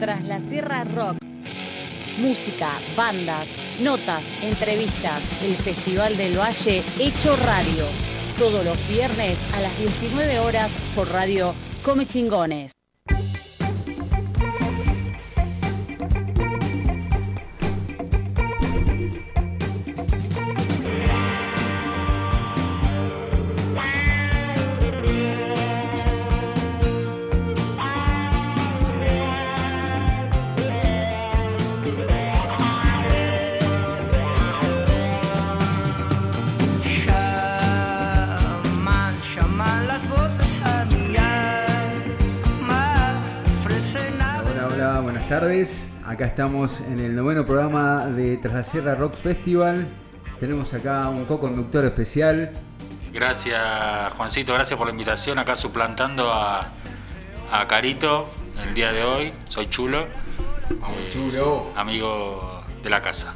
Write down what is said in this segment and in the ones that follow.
Tras la Sierra Rock. Música, bandas, notas, entrevistas. El Festival del Valle hecho radio. Todos los viernes a las 19 horas por radio Come Chingones. Acá estamos en el noveno programa de Tras la Sierra Rock Festival. Tenemos acá un co-conductor especial. Gracias, Juancito, gracias por la invitación. Acá suplantando a, a Carito el día de hoy. Soy Chulo, Eh, Chulo. amigo de la casa.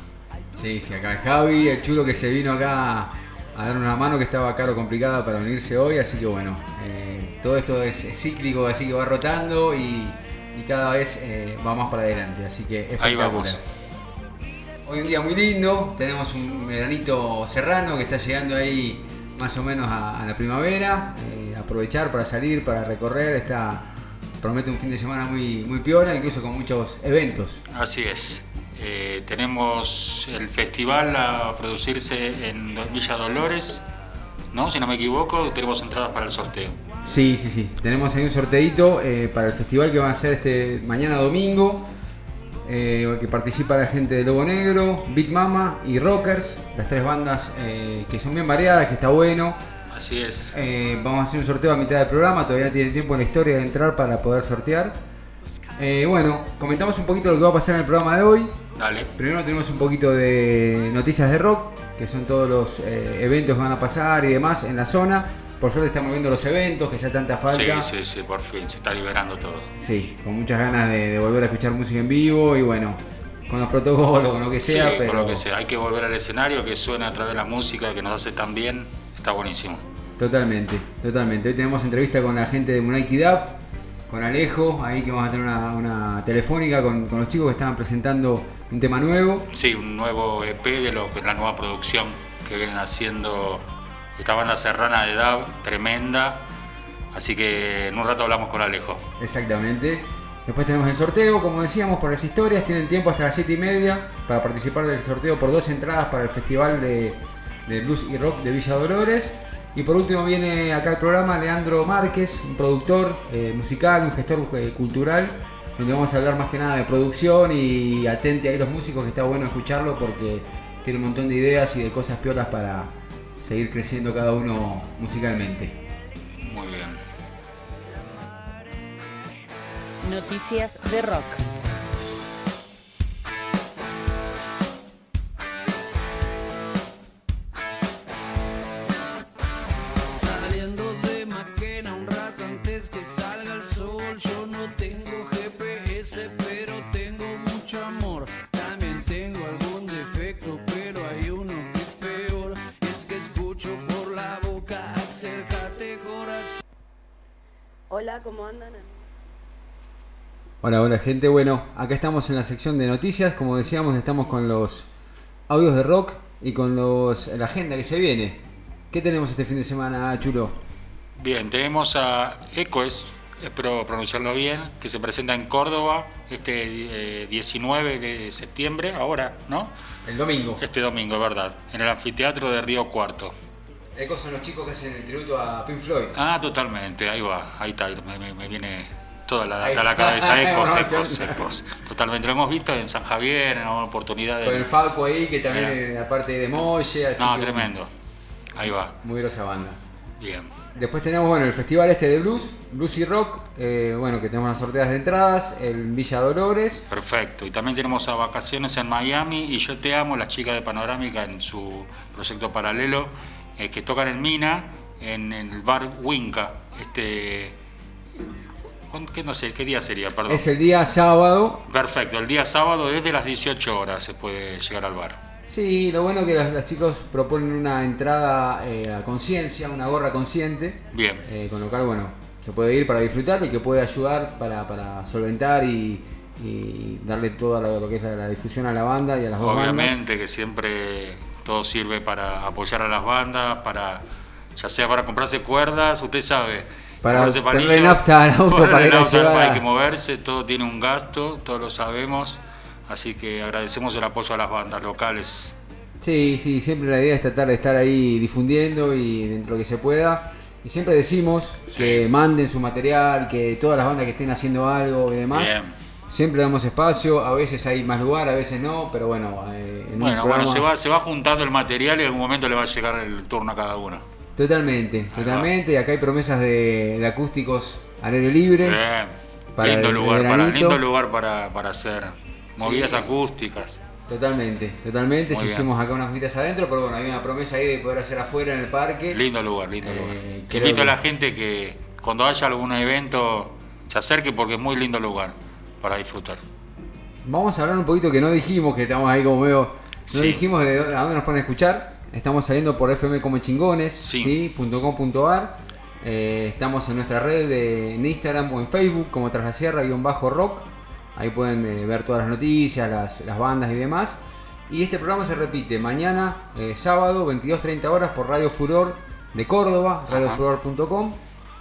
Sí, sí, acá Javi, el chulo que se vino acá a dar una mano que estaba caro complicada para venirse hoy. Así que bueno, eh, todo esto es cíclico, así que va rotando y, y cada vez eh, va más para adelante. Así que espectacular. Ahí vamos. Hoy un día muy lindo, tenemos un veranito serrano que está llegando ahí más o menos a, a la primavera. Eh, aprovechar para salir, para recorrer, está promete un fin de semana muy, muy piola, incluso con muchos eventos. Así es. Eh, tenemos el festival a producirse en Villa Dolores, ¿no? Si no me equivoco, tenemos entradas para el sorteo. Sí, sí, sí. Tenemos ahí un sorteito eh, para el festival que va a ser este mañana domingo. eh, que participa la gente de Lobo Negro, Big Mama y Rockers, las tres bandas eh, que son bien variadas, que está bueno. Así es. Eh, vamos a hacer un sorteo a mitad del programa, todavía tienen tiempo en la historia de entrar para poder sortear. Bueno, comentamos un poquito lo que va a pasar en el programa de hoy. Dale. Primero tenemos un poquito de noticias de rock, que son todos los eventos que van a pasar y demás en la zona. Por suerte estamos viendo los eventos, que ya tanta falta. Sí, sí, sí, por fin, se está liberando todo. Sí, con muchas ganas de, de volver a escuchar música en vivo y bueno, con los protocolos, con lo que sea, sí, pero con lo que sea. Hay que volver al escenario, que suene a través de la música, que nos hace tan bien. Está buenísimo. totalmente, totalmente. Hoy tenemos entrevista con la gente de Munaiki Dab, con Alejo, ahí que vamos a tener una, una telefónica con, con los chicos que estaban presentando un tema nuevo. Sí, un nuevo EP de lo que es la nueva producción que vienen haciendo esta banda serrana de DAB, tremenda. Así que en un rato hablamos con Alejo. Exactamente. Después tenemos el sorteo, como decíamos, por las historias. Tienen tiempo hasta las 7 y media para participar del sorteo por dos entradas para el Festival de, de Blues y Rock de Villa Dolores. Y por último viene acá el programa Leandro Márquez, un productor eh, musical, un gestor eh, cultural, donde vamos a hablar más que nada de producción y atente ahí los músicos, que está bueno escucharlo porque tiene un montón de ideas y de cosas piolas para seguir creciendo cada uno musicalmente. Muy bien. Noticias de rock. Hola, ¿cómo andan? Hola, hola gente. Bueno, acá estamos en la sección de noticias. Como decíamos, estamos con los audios de rock y con los, la agenda que se viene. ¿Qué tenemos este fin de semana, Chulo? Bien, tenemos a Ecoes, espero pronunciarlo bien, que se presenta en Córdoba este eh, 19 de septiembre, ahora, ¿no? El domingo. Este domingo, ¿verdad? En el anfiteatro de Río Cuarto. Ecos son los chicos que hacen el tributo a Pink Floyd. Ah, totalmente, ahí va, ahí está, me, me- me viene toda la a la está. cabeza, ecos, ecos, ecos. Totalmente, lo hemos visto en San Javier, en una oportunidad de... Con el Falco ahí, que también Mira. es la parte de Molle. así No, que, tremendo. Ahí va, Muy grosa banda. bien. Después tenemos bueno, el festival este de blues, blues y rock, eh, bueno, que tenemos las sorteas de entradas, el Villa Dolores. Perfecto. Y también tenemos a vacaciones en Miami y Yo Te Amo, las chicas de Panorámica en su proyecto paralelo, eh, que tocan en Mina, en el bar Winca. Este, ¿cuándo- qué, no sé, ¿qué día sería? Perdón. Es el día sábado. Perfecto, el día sábado desde las 18 horas se puede llegar al bar. Sí, lo bueno es que los, los chicos proponen una entrada eh, a conciencia, una gorra consciente, Bien, eh, con lo cual, bueno, se puede ir para disfrutar y que puede ayudar para, para solventar y, y darle toda lo, lo que es la difusión a la banda y a las dos bandas. Obviamente que siempre todo sirve para apoyar a las bandas, para ya sea para comprarse cuerdas, usted sabe. Para comprarse ponerle nafta al auto ponerle para ir nafta, llevar hay que moverse, todo tiene un gasto, todos lo sabemos. Así que agradecemos el apoyo a las bandas locales. Sí, sí, siempre la idea es tratar de estar ahí difundiendo y dentro de lo que se pueda. Y siempre decimos Sí. que manden su material, que todas las bandas que estén haciendo algo y demás. Bien. Siempre damos espacio, a veces hay más lugar, a veces no, pero bueno, eh, en Bueno, programa- bueno, se va, se va juntando el material y en algún momento le va a llegar el turno a cada uno. Totalmente, va. totalmente. Acá hay promesas de, de acústicos al aire libre. Bien. Para lindo el lugar, para, lindo lugar para, para hacer movidas Sí. acústicas. Totalmente, totalmente. Si hicimos acá unas cositas adentro, pero bueno, hay una promesa ahí de poder hacer afuera en el parque. Lindo lugar, lindo Eh, lugar. Invito a que- la gente que cuando haya algún evento se acerque porque es muy lindo lugar para disfrutar. Vamos a hablar un poquito que no dijimos, que estamos ahí como medio. No Sí. dijimos de dónde- a dónde nos pueden escuchar. Estamos saliendo por FM como chingones, Sí. ¿sí? Eh, estamos en nuestra red de, en Instagram o en Facebook como Tras la Sierra guion bajo rock. Ahí pueden eh, ver todas las noticias, las, las bandas y demás. Y este programa se repite mañana, eh, sábado, 22.30 horas por Radio Furor de Córdoba, radiofuror.com.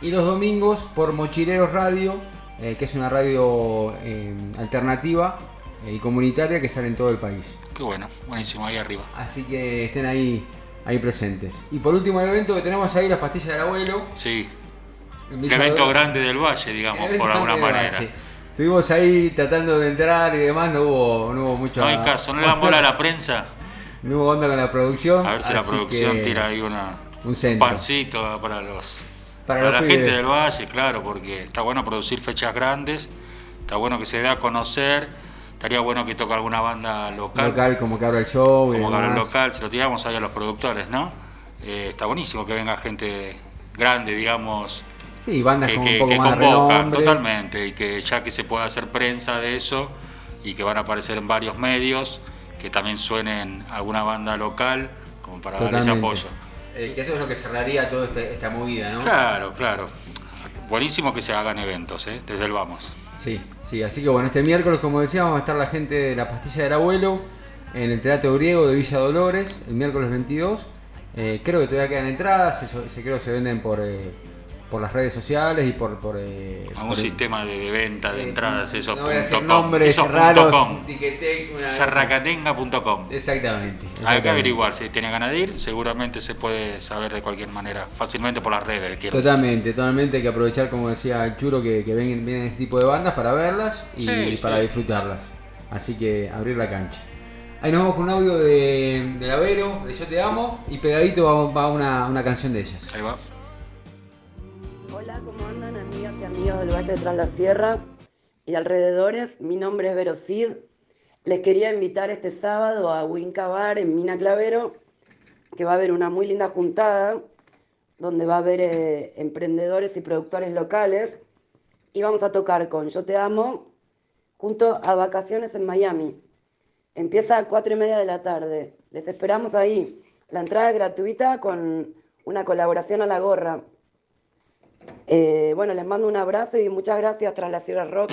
Y los domingos por Mochileros Radio, eh, que es una radio eh, alternativa eh, y comunitaria que sale en todo el país. Qué bueno, buenísimo, ahí arriba. Así que estén ahí, ahí presentes. Y por último el evento que tenemos ahí, las pastillas del abuelo. Sí, el evento grande del valle, digamos, por alguna manera. Estuvimos ahí tratando de entrar y demás, no hubo, no hubo mucho. No hay caso, no le damos bola a la prensa. No hubo onda con la producción. A ver si la producción que tira ahí una, un centro. pancito para los Para la pibes. gente del valle, claro, porque está bueno producir fechas grandes, está bueno que se dé a conocer, estaría bueno que toque alguna banda local, local, como que abra el show. y como que demás. el local, se lo tiramos ahí a los productores, ¿no? Eh, está buenísimo que venga gente grande, digamos, Sí, bandas que, con que- un poco que más de convocan totalmente y que ya que se pueda hacer prensa de eso y que van a aparecer en varios medios, que también suenen alguna banda local como para dar ese apoyo. Eh, que eso es lo que cerraría toda esta, esta movida, ¿no? Claro, claro. Buenísimo que se hagan eventos, ¿eh? desde el vamos. Sí, sí, así que bueno, este miércoles, como decíamos, va a estar la gente de la pastilla del abuelo en el Teatro Griego de Villa Dolores, el miércoles 22. Eh, creo que todavía quedan entradas, se, se- creo que se venden por, eh, por las redes sociales y por... por eh, por el- sistema de, venta de eh, entradas, eso No punto com, nombres eso punto raros, com. Sarracatenga.com. Exactamente. Hay que exactamente. averiguar si tiene ganas de ir, seguramente se puede saber de cualquier manera, fácilmente por las redes. quiero decir. Totalmente, totalmente hay que aprovechar, como decía el Churo, que, que ven- vienen este tipo de bandas para verlas y Sí, para sí. disfrutarlas. Así que abrir la cancha. Ahí nos vamos con un audio de, de Lavero, de Yo Te Amo, y pegadito va, va una, una canción de ellas. Ahí va. Del Valle de Tras la Sierra y alrededores? Mi nombre es Vero Cid. Les quería invitar este sábado a Winca Bar en Mina Clavero, que va a haber una muy linda juntada, donde va a haber eh, emprendedores y productores locales. Y vamos a tocar con Yo Te Amo junto a Vacaciones en Miami. Empieza a cuatro y media de la tarde. Les esperamos ahí. La entrada es gratuita con una colaboración a la gorra. Eh, bueno, les mando un abrazo y muchas gracias tras la Sierra Rock.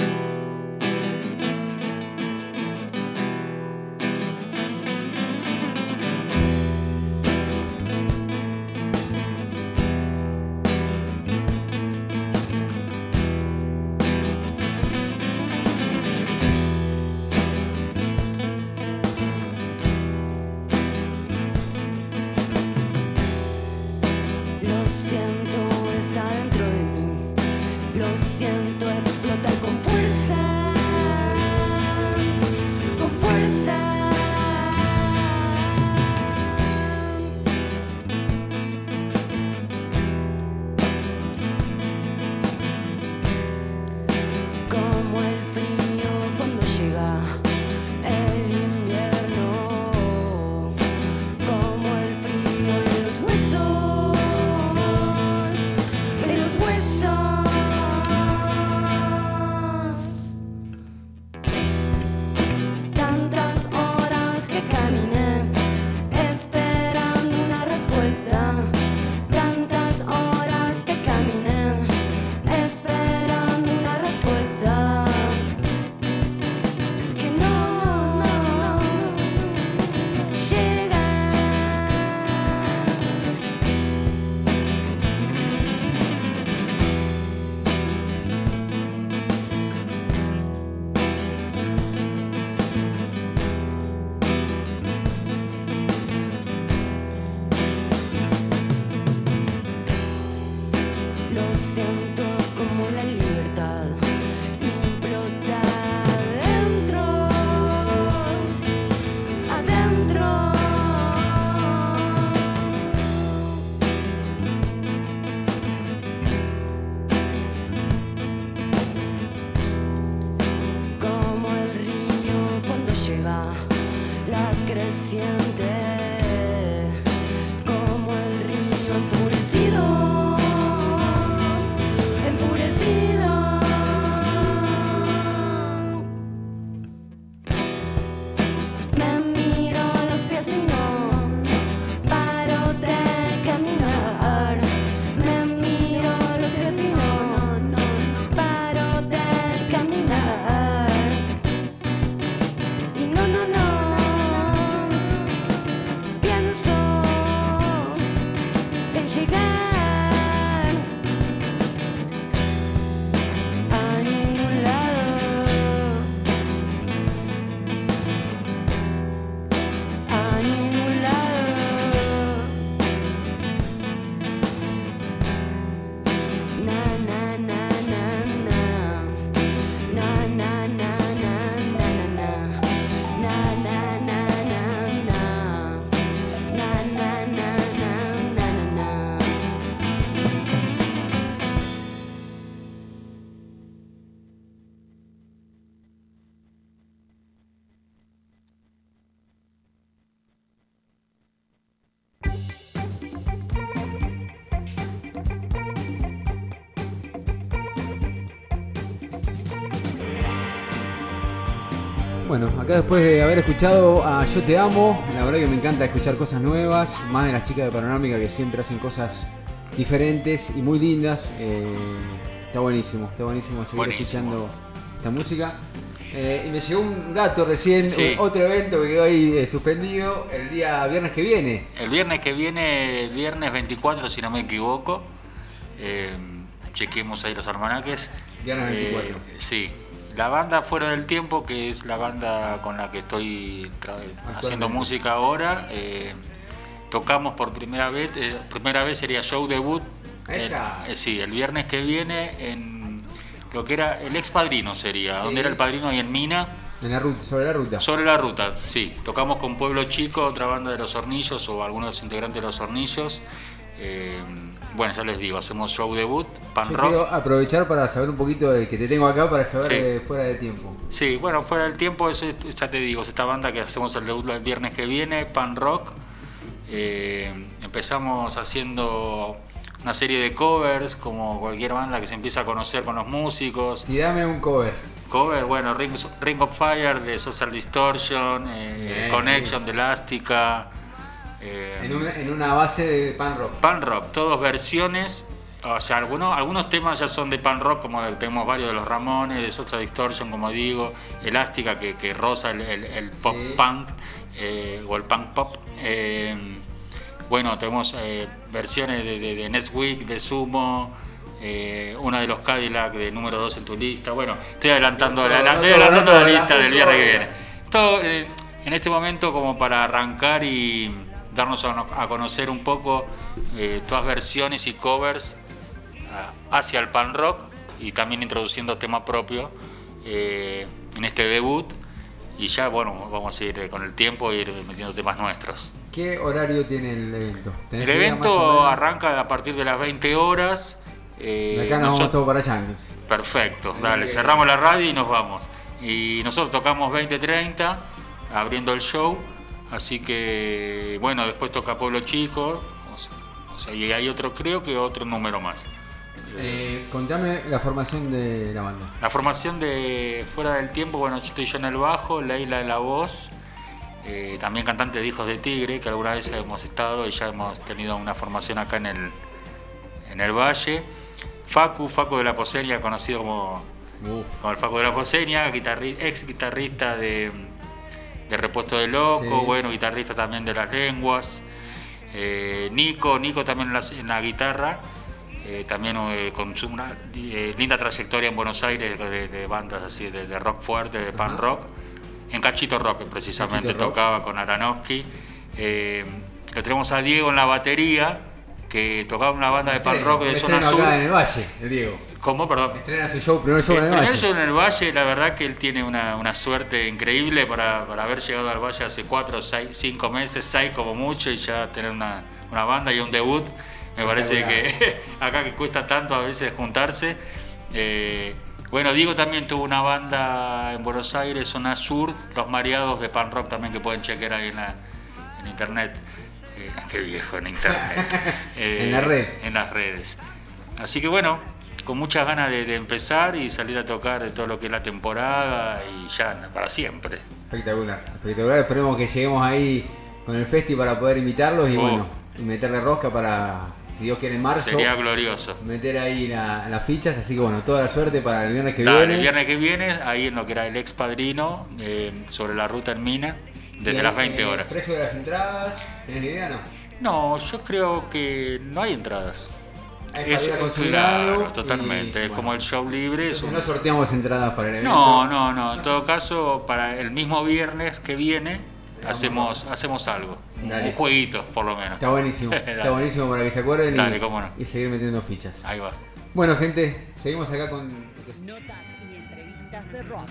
Bueno, acá después de haber escuchado a Yo Te Amo, la verdad que me encanta escuchar cosas nuevas, más de las chicas de Panorámica que siempre hacen cosas diferentes y muy lindas. Eh, está buenísimo, está buenísimo seguir Buenísimo. escuchando esta música. Eh, y me llegó un dato recién, Sí. otro evento que quedó ahí eh, suspendido el día viernes que viene. El viernes que viene, el viernes 24, si no me equivoco, chequemos ahí los almanaques. Viernes 24. Eh, sí. La banda Fuera del Tiempo, que es la banda con la que estoy haciendo música ahora, eh, tocamos por primera vez, eh, primera vez sería show debut. Esa. eh, sí, el viernes que viene en lo que era el ex padrino sería, Sí. donde era el padrino ahí en Mina. En la ruta, sobre la ruta. Sobre la ruta, sí. Tocamos con Pueblo Chico, otra banda de los Hornillos o algunos integrantes de los Hornillos. Bueno, ya les digo, hacemos show debut, pan Yo rock. quiero aprovechar para saber un poquito de que te tengo acá para saber Sí. eh, fuera de tiempo. Sí, bueno, fuera del tiempo, es, es- ya te digo, es esta banda que hacemos el debut el viernes que viene, pan rock. Eh, empezamos haciendo una serie de covers, como cualquier banda que se empieza a conocer con los músicos. Y dame un cover. Cover, bueno, Ring, Ring of Fire de Social Distortion, eh, Bien, Connection de Elástica. Eh, En una, en una base de pan rock. Pan rock, todos versiones. O sea, algunos, algunos temas ya son de pan rock, como tenemos varios de los Ramones, de Social Distortion, como digo, Elástica, que, que roza el, el- el pop Sí. punk eh, o el punk pop. Eh, bueno, tenemos versiones de, de, de Next Week, de Sumo, eh, una de los Cadillac de número 2 en tu lista. Bueno, estoy adelantando, la, la- No, estoy no, adelantando no, la no, lista del viernes que viene. Todo, eh, en este momento como para arrancar y darnos a, a conocer un poco eh, todas versiones y covers ah, hacia el pan rock y también introduciendo tema propio eh, en este debut y ya bueno vamos a ir eh, con el tiempo e ir metiendo temas nuestros. ¿Qué horario tiene el evento? ¿Tenés El evento arranca a partir de las 20 horas. eh, acá nos vamos nosotros- todos para Yankees. Perfecto, dale, cerramos la radio y nos vamos. Y nosotros tocamos 20-30, abriendo el show. Así que, bueno, después toca Pueblo Chico. O sea, o sea, y hay otro, creo que otro número más. Eh, contame la formación de la banda. La formación de Fuera del Tiempo, bueno, yo estoy yo en el bajo, Leila en la voz, eh, también cantante de Hijos de Tigre, que alguna vez hemos estado y ya hemos tenido una formación acá en el, en el Valle. Facu, Facu de la Poseña, conocido como, como el Facu de la Poseña, guitarri- ex guitarrista de, de Repuesto de Loco, Sí. bueno, guitarrista también de Las Lenguas. Eh, Nico, Nico también en la, en la guitarra, eh, también eh, con su- una eh, linda trayectoria en Buenos Aires de, de bandas así, de, de rock fuerte, de pan rock. En Cachito Rock precisamente Cachito Rock. tocaba con Aranowski. Eh, lo tenemos a Diego en la batería, que tocaba una banda de Estreno, rock de zona sur. acá en el Valle, el Diego. ¿Cómo? Perdón. Estrena su show, primer show en el Valle. show en el Valle, la verdad que él tiene una, una suerte increíble para, para haber llegado al Valle hace 4, 6, 5 meses, 6 como mucho, y ya tener una, una banda y un debut. Me parece que acá que cuesta tanto a veces juntarse. Eh, bueno, Diego también tuvo una banda en Buenos Aires, zona sur, Los Mareados de Pan Rock también que pueden chequear ahí en, la, en internet. Eh, qué viejo, en internet. Eh, En la red. En las redes. Así que bueno, con muchas ganas de, de empezar y salir a tocar todo lo que es la temporada y ya para siempre. Espectacular, espectacular. Esperemos que lleguemos ahí con el festi para poder invitarlos y Oh. bueno, y meterle rosca para, si Dios quiere, en marzo. Sería glorioso. Meter ahí la- las fichas, así que bueno, toda la suerte para el viernes que Dale, viene. el viernes que viene, ahí en lo que era el ex padrino, eh, sobre la ruta en Mina, desde las 20 eh, horas. ¿Precio de las entradas? ¿Tenés idea no? No, yo creo que no hay entradas. Es consumir claro, totalmente. y, es bueno. como el show libre. es un- no sorteamos entradas para el evento. No, no, no. En todo caso, para el mismo viernes que viene, hacemos, hacemos algo. Dale. Un jueguito, por lo menos. Está buenísimo, está buenísimo para que se acuerden y, Dale, cómo no. y seguir metiendo fichas. Ahí va. Bueno, gente, seguimos acá con. Notas y entrevistas de rock.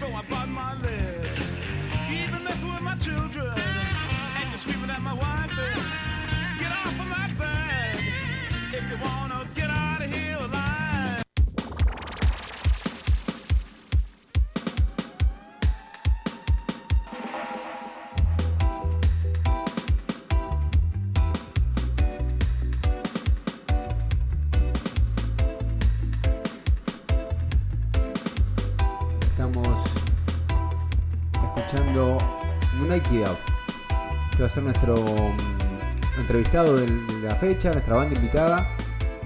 So I bought my lead. Kid Up, que va a ser nuestro mm, entrevistado de la fecha, nuestra banda invitada.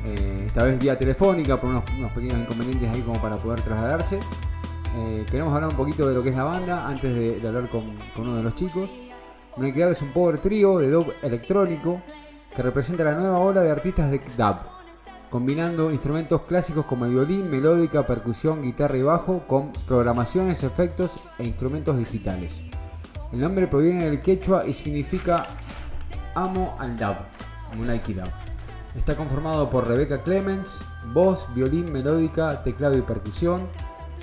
eh, esta vez vía telefónica por unos, unos pequeños inconvenientes ahí como para poder trasladarse. Eh, queremos hablar un poquito de lo que es la banda antes de, de hablar con, con uno de los chicos. Kid Up es un power trío de dub electrónico que representa la nueva ola de artistas de dub combinando instrumentos clásicos como el violín, melódica, percusión, guitarra y bajo con programaciones, efectos e instrumentos digitales. El nombre proviene del quechua y significa amo al Moonlight Dub. Está conformado por Rebeca Clements, voz, violín, melódica, teclado y percusión,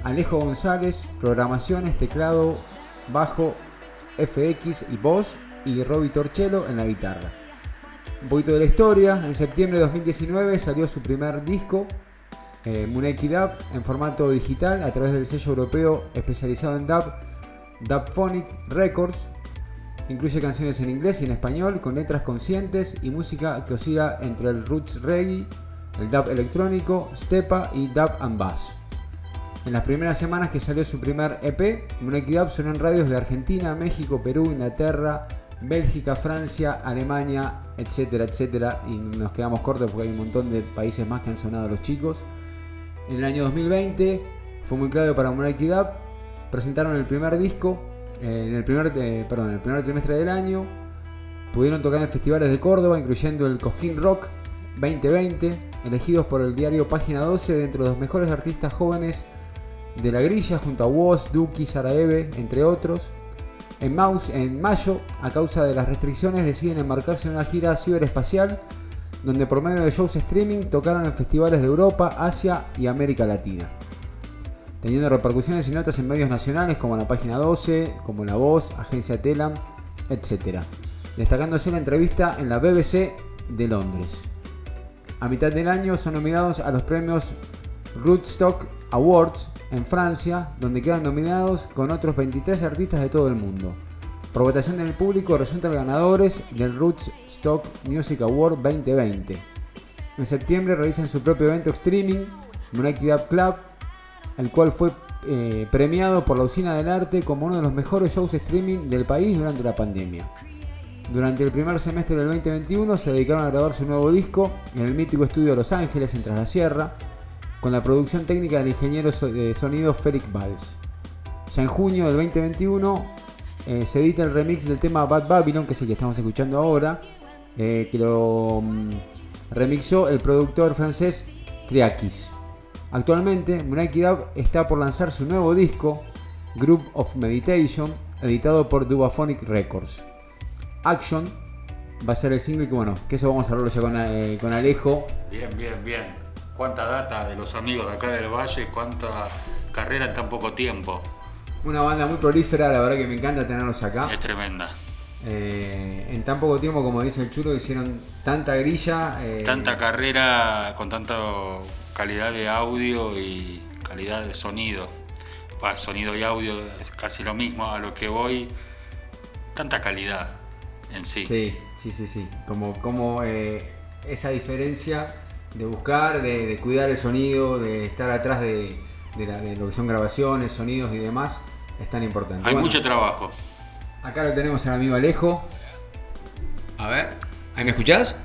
Alejo González, programaciones, teclado, bajo, FX y voz, y Roby Torcello en la guitarra. Un poquito de la historia, en septiembre de 2019 salió su primer disco, eh, Moonlight Dub, en formato digital a través del sello europeo especializado en dub, Dubphonic Records. Incluye canciones en inglés y en español con letras conscientes y música que oscila entre el roots reggae, el dub electrónico, stepa y dub and bass. En las primeras semanas que salió su primer EP, Moonlight Dub sonó en radios de Argentina, México, Perú, Inglaterra, Bélgica, Francia, Alemania, etcétera, etcétera. Y nos quedamos cortos porque hay un montón de países más que han sonado los chicos. En el año 2020 fue muy clave para Moonlight Dub. Presentaron el primer disco eh, en el primer, eh, el primer trimestre del año. Pudieron tocar en festivales de Córdoba, incluyendo el Cosquín Rock 2020, elegidos por el diario Página 12 dentro de los mejores artistas jóvenes de la grilla, junto a Woz, Duki, Saraeve, entre otros. En, en mayo, a causa de las restricciones, deciden embarcarse en una gira ciberespacial, donde por medio de shows streaming tocaron en festivales de Europa, Asia y América Latina, teniendo repercusiones y notas en medios nacionales como la página 12, como La Voz, Agencia Telam, etc. Destacándose la entrevista en la BBC de Londres. A mitad del año son nominados a los premios Rootstock Awards en Francia, donde quedan nominados con otros 23 artistas de todo el mundo. Por votación del público resultan ganadores del Rootstock Music Award 2020. En septiembre realizan su propio evento streaming, Moonlight Up Club, el cual fue eh, premiado por la Usina del Arte como uno de los mejores shows streaming del país durante la pandemia. Durante el primer semestre del 2021 se dedicaron a grabar su nuevo disco en el mítico estudio de Los Ángeles, en Tras la Sierra, con la producción técnica del ingeniero de sonido Félix Valls. Ya en junio del 2021 eh, se edita el remix del tema Bad Babylon, que es el que estamos escuchando ahora, eh, que lo, mm, remixó el productor francés Triakis. Actualmente, Munaki Dub está por lanzar su nuevo disco, Group of Meditation, editado por Dubaphonic Records. Action va a ser el single que, bueno, que eso vamos a hablarlo ya con, eh, con Alejo. Bien, bien, bien. Cuánta data de los amigos de acá del Valle, cuánta carrera en tan poco tiempo. Una banda muy prolífera, la verdad que me encanta tenerlos acá. Es tremenda. Eh, en tan poco tiempo, como dice el chulo, hicieron tanta grilla. eh, Tanta carrera con tanta calidad de audio y calidad de sonido. Bah, sonido y audio es casi lo mismo a lo que voy. Tanta calidad en sí. Sí, sí, sí, sí. Como, como eh, esa diferencia de buscar, de, de cuidar el sonido, de estar atrás de, de la- de lo que son grabaciones, sonidos y demás, es tan importante. Hay Bueno, mucho trabajo. Acá lo tenemos al amigo Alejo. A ver, ¿ahí me escuchás?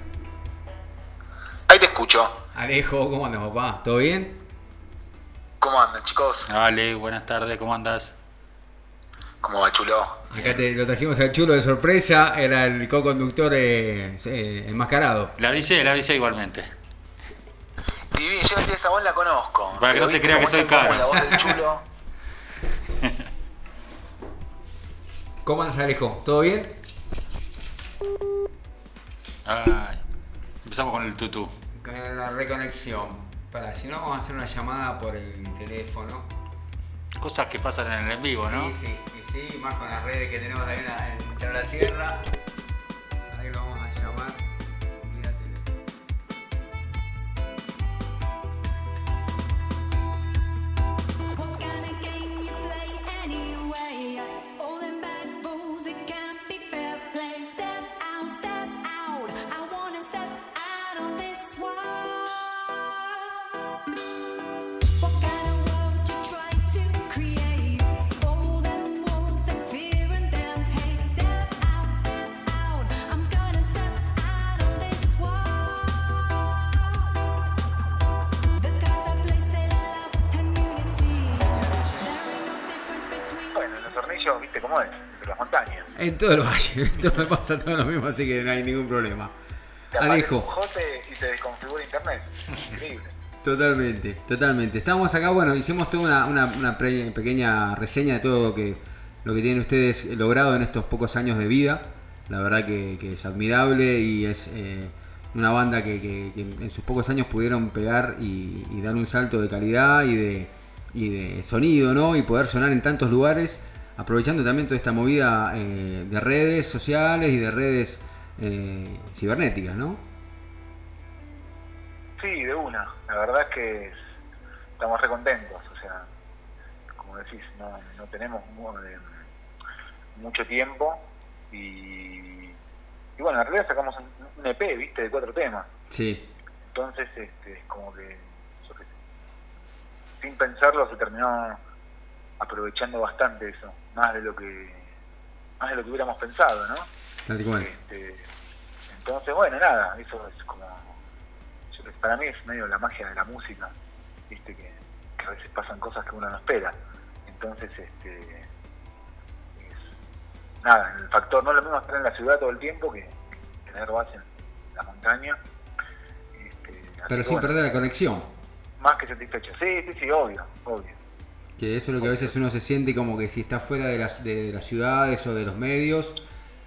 Ahí te escucho. Alejo, ¿cómo andas, papá? ¿Todo bien? ¿Cómo andan, chicos? Vale, buenas tardes, ¿cómo andas? ¿Cómo va, chulo? Acá te lo trajimos al chulo de sorpresa, era el co-conductor eh, eh, enmascarado. La avisé, la avisé igualmente. Divino, yo decía, esa voz la conozco. Para que no se crea que soy cara. La voz del chulo. ¿Cómo andas, Alejo? ¿Todo bien? Ay, empezamos con el tutú. La reconexión. Para, si no, vamos a hacer una llamada por el teléfono. Cosas que pasan en el vivo, ¿no? Sí, sí, y sí, más con las redes que tenemos ahí en la, en la sierra. Cómo es, entre las montañas. En todo el valle, en todo me pasa todo lo mismo, así que no hay ningún problema. Te Alejo. jote y te desconfigura internet. Increíble. Totalmente, totalmente. Estamos acá, bueno, hicimos toda una, una- una pre- pequeña reseña de todo lo que, lo que tienen ustedes logrado en estos pocos años de vida. La verdad que, que es admirable y es eh, una banda que, que- que en sus pocos años pudieron pegar y, y dar un salto de calidad y de, y de sonido, ¿no? Y poder sonar en tantos lugares, aprovechando también toda esta movida eh, de redes sociales y de redes eh, cibernéticas, ¿no? Sí, de una. La verdad es que es- estamos recontentos. O sea, como decís, no, no tenemos eh, mucho tiempo y, y bueno, en realidad sacamos un, un EP, viste, de cuatro temas. Sí, Entonces, este, es como que, sin pensarlo, se terminó aprovechando bastante eso, más de lo que, más de lo que hubiéramos pensado, ¿no? tal cual. Este, entonces, bueno, nada, eso es como, para mí es medio la magia de la música, viste, que, que a veces pasan cosas que uno no espera. Entonces, este, es, nada, el factor, no es lo mismo estar en la ciudad todo el tiempo que, que tener base en la montaña. Este, Pero sin bueno, perder la conexión. Más que satisfecho. Sí, sí, sí, obvio, obvio. Que eso es lo que a veces uno se siente como que si está fuera de las, de ciudades o de los medios.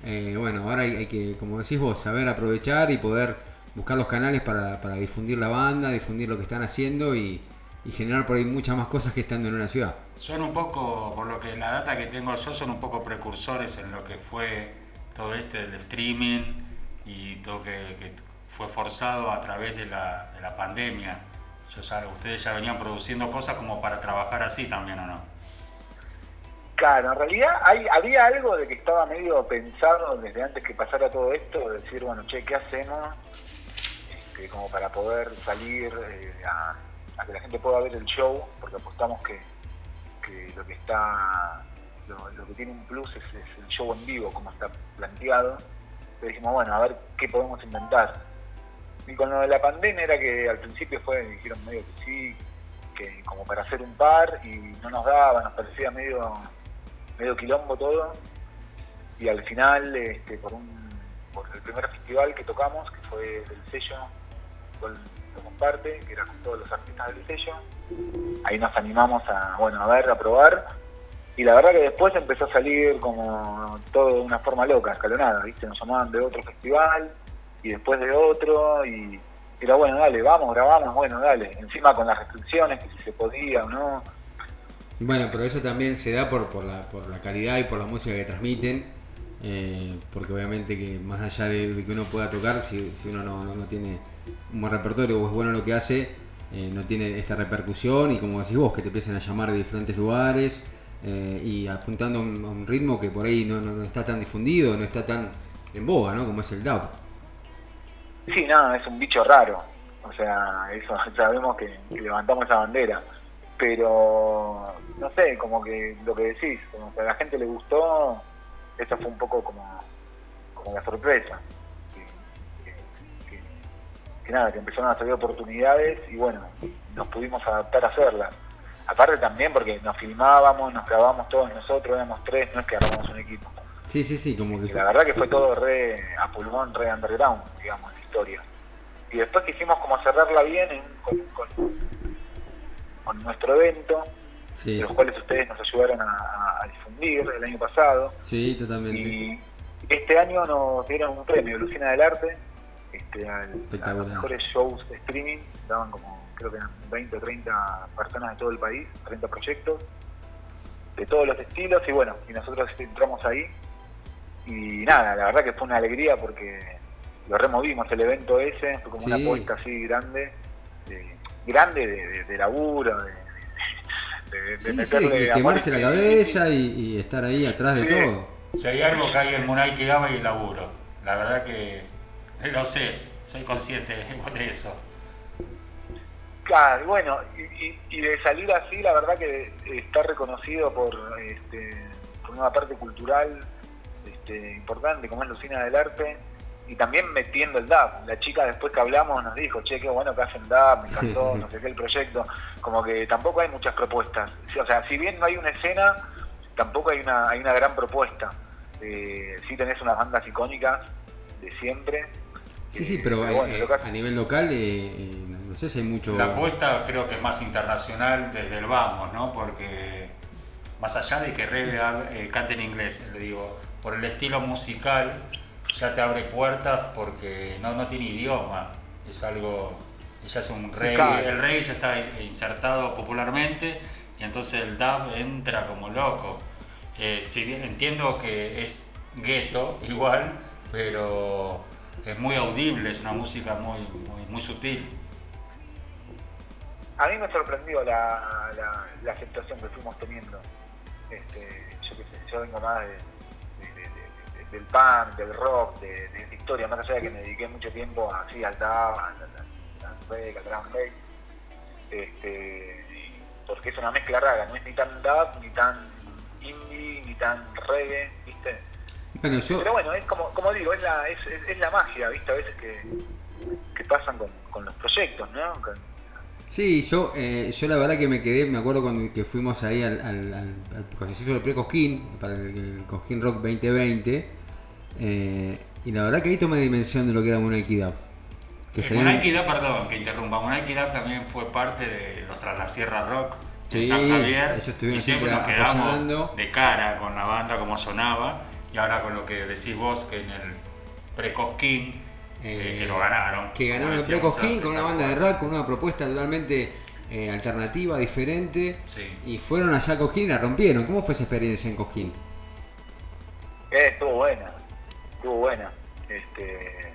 eh, bueno, ahora hay, que, como decís vos, saber aprovechar y poder buscar los canales para, para difundir la banda, difundir lo que están haciendo y, y generar por ahí muchas más cosas que estando en una ciudad. Son un poco, por lo que la data que tengo yo, son un poco precursores en lo que fue todo este del streaming y todo que, que fue forzado a través de la, de la pandemia. Yo sab- ustedes ya venían produciendo cosas como para trabajar así también, ¿o no? Claro, en realidad hay, había algo de que estaba medio pensado desde antes que pasara todo esto, de decir, bueno, che, ¿qué hacemos? Este, como para poder salir eh, a, que la gente pueda ver el show, porque apostamos que, lo que está, lo, lo que tiene un plus es, el show en vivo, como está planteado. Entonces dijimos, bueno, a ver qué podemos inventar. Y con lo de la pandemia era que al principio fue, dijeron medio que sí, que como para hacer un par y no nos daba, nos parecía medio medio quilombo todo y al final este, por un por el primer festival que tocamos que fue del sello somos parte, que era con todos los artistas del sello. Ahí nos animamos a, bueno, a ver, a probar. Y la verdad que después empezó a salir como todo de una forma loca, escalonada, ¿viste? Nos llamaban de otro festival y después de otro y era bueno, dale, vamos, grabamos, bueno, dale. Encima con las restricciones, que si se podía o no. Bueno, pero eso también se da por, por, la, por la calidad y por la música que transmiten. eh, porque obviamente que más allá de, que uno pueda tocar, si, si uno no, no- tiene un buen repertorio o es bueno en lo que hace, eh, no tiene esta repercusión y como decís vos, que te empiezan a llamar de diferentes lugares eh, y apuntando a un, ritmo que por ahí no, no- no está tan difundido, no está tan en boga, ¿no? Como es el dub. Sí, no, es un bicho raro. O sea, eso sabemos que, levantamos esa bandera. Pero, no sé, como que lo que decís, como que a la gente le gustó, eso fue un poco como, como la sorpresa. Que, nada, que empezaron a salir oportunidades y bueno, nos pudimos adaptar a hacerlas. Aparte también porque nos filmábamos, nos grabábamos todos nosotros, éramos tres, no es que armamos un equipo. Sí, sí, sí, como Y que... la verdad que fue todo re a pulmón, re underground, digamos, la historia. Y después quisimos como cerrarla bien en- con, con- con nuestro evento, Sí, de los cuales ustedes nos ayudaron a, difundir el año pasado. sí, totalmente. Y este año nos dieron un premio, Lucina del Arte, este, al- a los mejores shows de streaming. Daban como, creo que eran 20 o 30 personas de todo el país, 30 proyectos, de todos los estilos. Y bueno, y nosotros entramos ahí. Y nada, la verdad que fue una alegría porque lo removimos el evento ese, fue como una Sí. apuesta así grande, de- grande de, de- de laburo, de, de, de Sí, sí, meterle amor quemarse la cabeza y, y estar ahí atrás de Sí. todo. Si hay algo que hay en Munay que daba y el laburo. La verdad que lo sé, soy consciente de eso. Claro, y bueno, y, y- y de salir así, la verdad que está reconocido por, este, por una parte cultural este, importante, como es Lucina del Arte, y también metiendo el DAP. La chica después que hablamos nos dijo, che, qué bueno que hacen DAP, me encantó, no sé qué, el proyecto. Como que tampoco hay muchas propuestas. O sea, si bien no hay una escena, tampoco hay una, hay una gran propuesta. Eh, sí tenés unas bandas icónicas de siempre. Sí, sí, Eh, pero bueno, eh, a nivel local, eh, eh, no sé si hay mucho... La apuesta creo que es más internacional desde el vamos, ¿no? Porque más allá de que Rebe eh, cante en inglés, le digo, por el estilo musical ya te abre puertas porque no, no tiene idioma. Es algo, ella es un reggae, claro. el reggae ya está insertado popularmente y entonces el dub entra como loco. Eh, si bien entiendo que es gueto igual, pero es muy audible, es una música muy, muy, muy sutil. A mí me sorprendió la, la, la aceptación que fuimos teniendo. Este, yo qué sé, yo vengo más de- de- de- de- de- del punk, del rock, de, esta historia, más allá de que me dediqué mucho tiempo así al dub, al, break, al drum. Este, porque es una mezcla rara, no es ni tan dub, ni tan indie, ni tan reggae, ¿viste? Bueno, yo... Pero bueno, es como, como digo, es la, es, es- es la magia, ¿viste? A veces que, que pasan con, con los proyectos, ¿no? Con- Sí, yo, eh, yo la verdad que me quedé, me acuerdo cuando que fuimos ahí al, al, al, al- pre-Cosquín, para el, el Cosquín Rock 2020, eh, y la verdad que ahí tomé dimensión de lo que era una equidad. Que Eh, salían- Monarchy Dub, perdón que interrumpa, Monarchy Dub también fue parte de los Tras la Sierra Rock de Sí, San Javier y siempre nos quedamos apoyando. de cara con la banda como sonaba y ahora con lo que decís vos que en el pre-Cosquín eh, que lo ganaron. que ganaron el pre-Cosquín antes, con una banda de rock, con una propuesta totalmente eh, alternativa, diferente, Sí. y fueron allá a Cosquín y la rompieron. ¿Cómo fue esa experiencia en Cosquín? Eh, estuvo buena, estuvo buena. Este,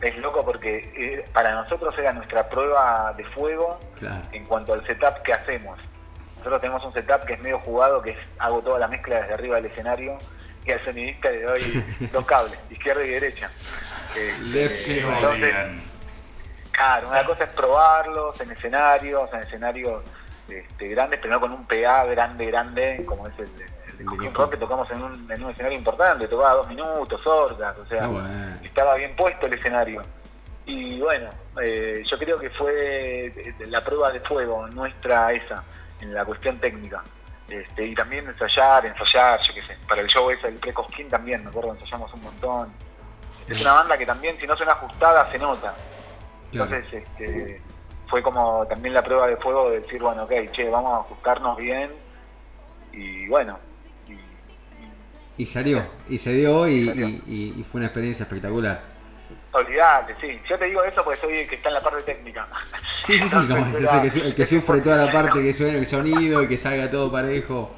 es loco porque eh, para nosotros era nuestra prueba de fuego Claro. en cuanto al setup que hacemos. Nosotros tenemos un setup que es medio jugado, que es hago toda la mezcla desde arriba del escenario y al sonidista le doy dos cables, izquierda y derecha. Y entonces. Claro, una cosa es probarlos en escenarios, en escenarios este, grandes, pero no con un PA grande, grande, como es el, de- el Cosquín. Rock, que tocamos en un, en un escenario importante, tocaba dos minutos, orgas, o sea, bueno. estaba bien puesto el escenario. Y bueno, eh, yo creo que fue eh, la prueba de fuego nuestra esa, en la cuestión técnica. Este, y también ensayar, ensayar, yo qué sé, para el show ese, el pre-Cosquín también, me acuerdo, ensayamos un montón. Es una banda que también, si no suena ajustada, se nota. Claro. Entonces, este, fue como también la prueba de fuego de decir, bueno, ok, che, vamos a ajustarnos bien. Y bueno, y, Y salió, y se dio y, y- y- y fue una experiencia espectacular. Olvidate, sí. Yo te digo eso porque soy el que está en la parte técnica. Sí, sí, sí, como el que, el que sufre toda la parte que suene el sonido y que salga todo parejo.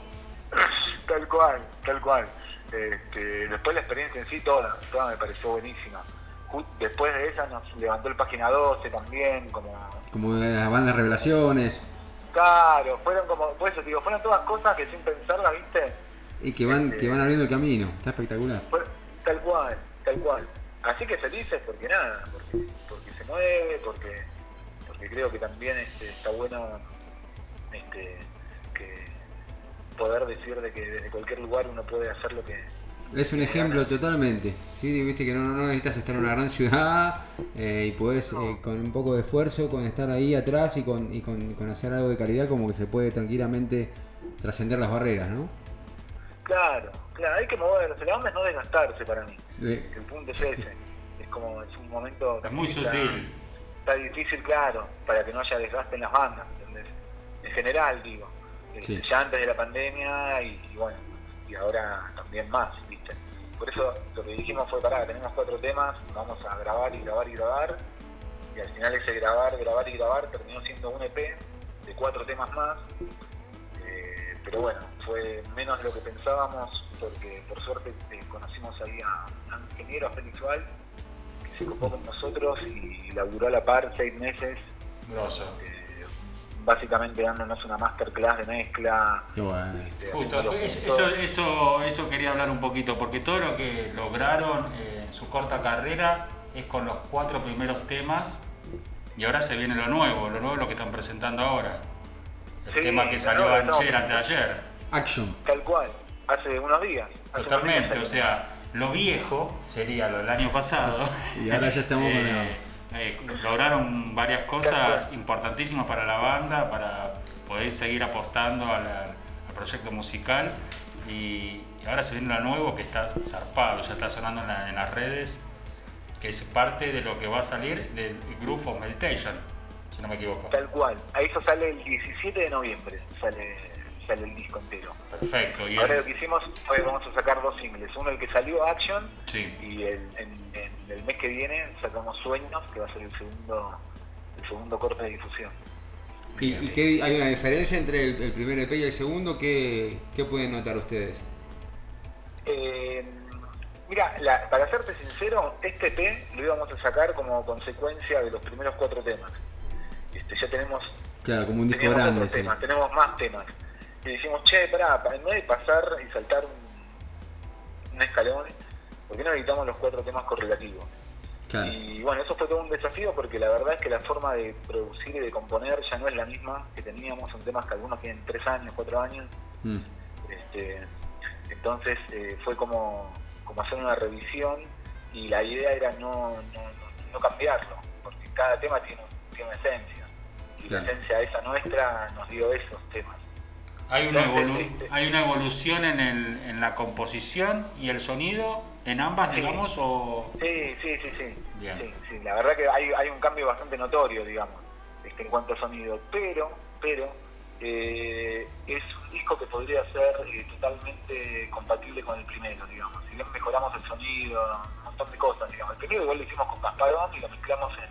Tal cual, tal cual. Este, después la experiencia en sí, toda, toda me pareció buenísima. Después de esa nos levantó el página 12 también, como... Como las bandas revelaciones Claro, fueron como... Por eso te digo, fueron todas cosas que sin pensarlas, ¿viste? y que van, que van abriendo el camino. Está espectacular. Fue tal cual, tal cual. Así que felices porque nada, porque, porque se mueve, porque porque creo que también este, está bueno este, que poder decir de que desde cualquier lugar uno puede hacer lo que... Es un ejemplo totalmente. ¿sí? Viste que no, no necesitas estar en una gran ciudad eh, y podés, eh, con un poco de esfuerzo, con estar ahí atrás y, con, y con, con hacer algo de calidad, como que se puede tranquilamente trascender las barreras, ¿no? Claro, claro, hay que moverse, la onda es no desgastarse para mí. El punto es ese. Es como, es un momento... Es muy está- sutil. Está difícil, claro, para que no haya desgaste en las bandas, ¿entendés? En general, digo. Este, Sí. Ya antes de la pandemia y, y bueno, y ahora también más, ¿viste? Por eso lo que dijimos fue, pará, tenemos cuatro temas, vamos a grabar y grabar y grabar. Y al final ese grabar, grabar y grabar terminó siendo un EP de cuatro temas más. Eh, pero bueno, fue menos de lo que pensábamos porque por suerte eh, conocimos ahí a un ingeniero, a Félix Val, que se copó con nosotros y laburó a la par seis meses, Grosso. eh, básicamente dándonos una masterclass de mezcla. qué bueno. este, Justo, eso, eso, eso quería hablar un poquito, porque todo lo que lograron eh, en su corta carrera es con los cuatro primeros temas y ahora se viene lo nuevo, lo nuevo es lo que están presentando ahora. El Sí, tema que salió no. antes antes de ayer. Action. Tal cual, hace unos días. hace unos Totalmente, o sea, lo viejo sería lo del año pasado. Y ahora ya estamos con la- Eh, eh, lograron varias cosas importantísimas para la banda, para poder seguir apostando al, al proyecto musical y, y ahora se viene lo nuevo que está zarpado, ya está sonando en, la- en las redes, que es parte de lo que va a salir del Groove of Meditation, si no me equivoco. Tal cual, ahí eso sale el 17 de noviembre, sale, sale el disco entero. Perfecto, y Ahora el- lo que hicimos fue vamos a sacar dos singles, uno el que salió Action sí, y el, en, en el mes que viene sacamos Sueños, que va a ser el segundo, el segundo corte de difusión. ¿Y, y qué, hay una diferencia entre el, el primer EP y el segundo? ¿Qué, qué pueden notar ustedes? Eh, mira, la- para serte sincero, este P lo íbamos a sacar como consecuencia de los primeros cuatro temas. Este, ya tenemos, Claro, como un disco grande. sí. tenemos más temas. Y dijimos, che, pará, pa- en vez de pasar y saltar un, un escalón, ¿por qué no editamos los cuatro temas correlativos? Claro. Y bueno, eso fue todo un desafío porque la verdad es que la forma de producir y de componer ya no es la misma que teníamos. Son temas que algunos tienen tres años, cuatro años. Mm. Este, entonces eh, fue como, como hacer una revisión y la idea era no, no, no- no cambiarlo, porque cada tema tiene, tiene una esencia. Y Claro. la esencia esa nuestra nos dio esos temas. Hay una, evolu- hay una evolución en, el, en la composición y el sonido, en ambas, Sí. digamos, o... Sí, sí, sí, sí. Bien. Sí, sí, La verdad que hay, hay un cambio bastante notorio, digamos, este, en cuanto a sonido. Pero, pero, eh, es un disco que podría ser eh, totalmente compatible con el primero, digamos. Si bien mejoramos el sonido, un montón de cosas, digamos. El primero igual lo hicimos con Gasparón y lo mezclamos en...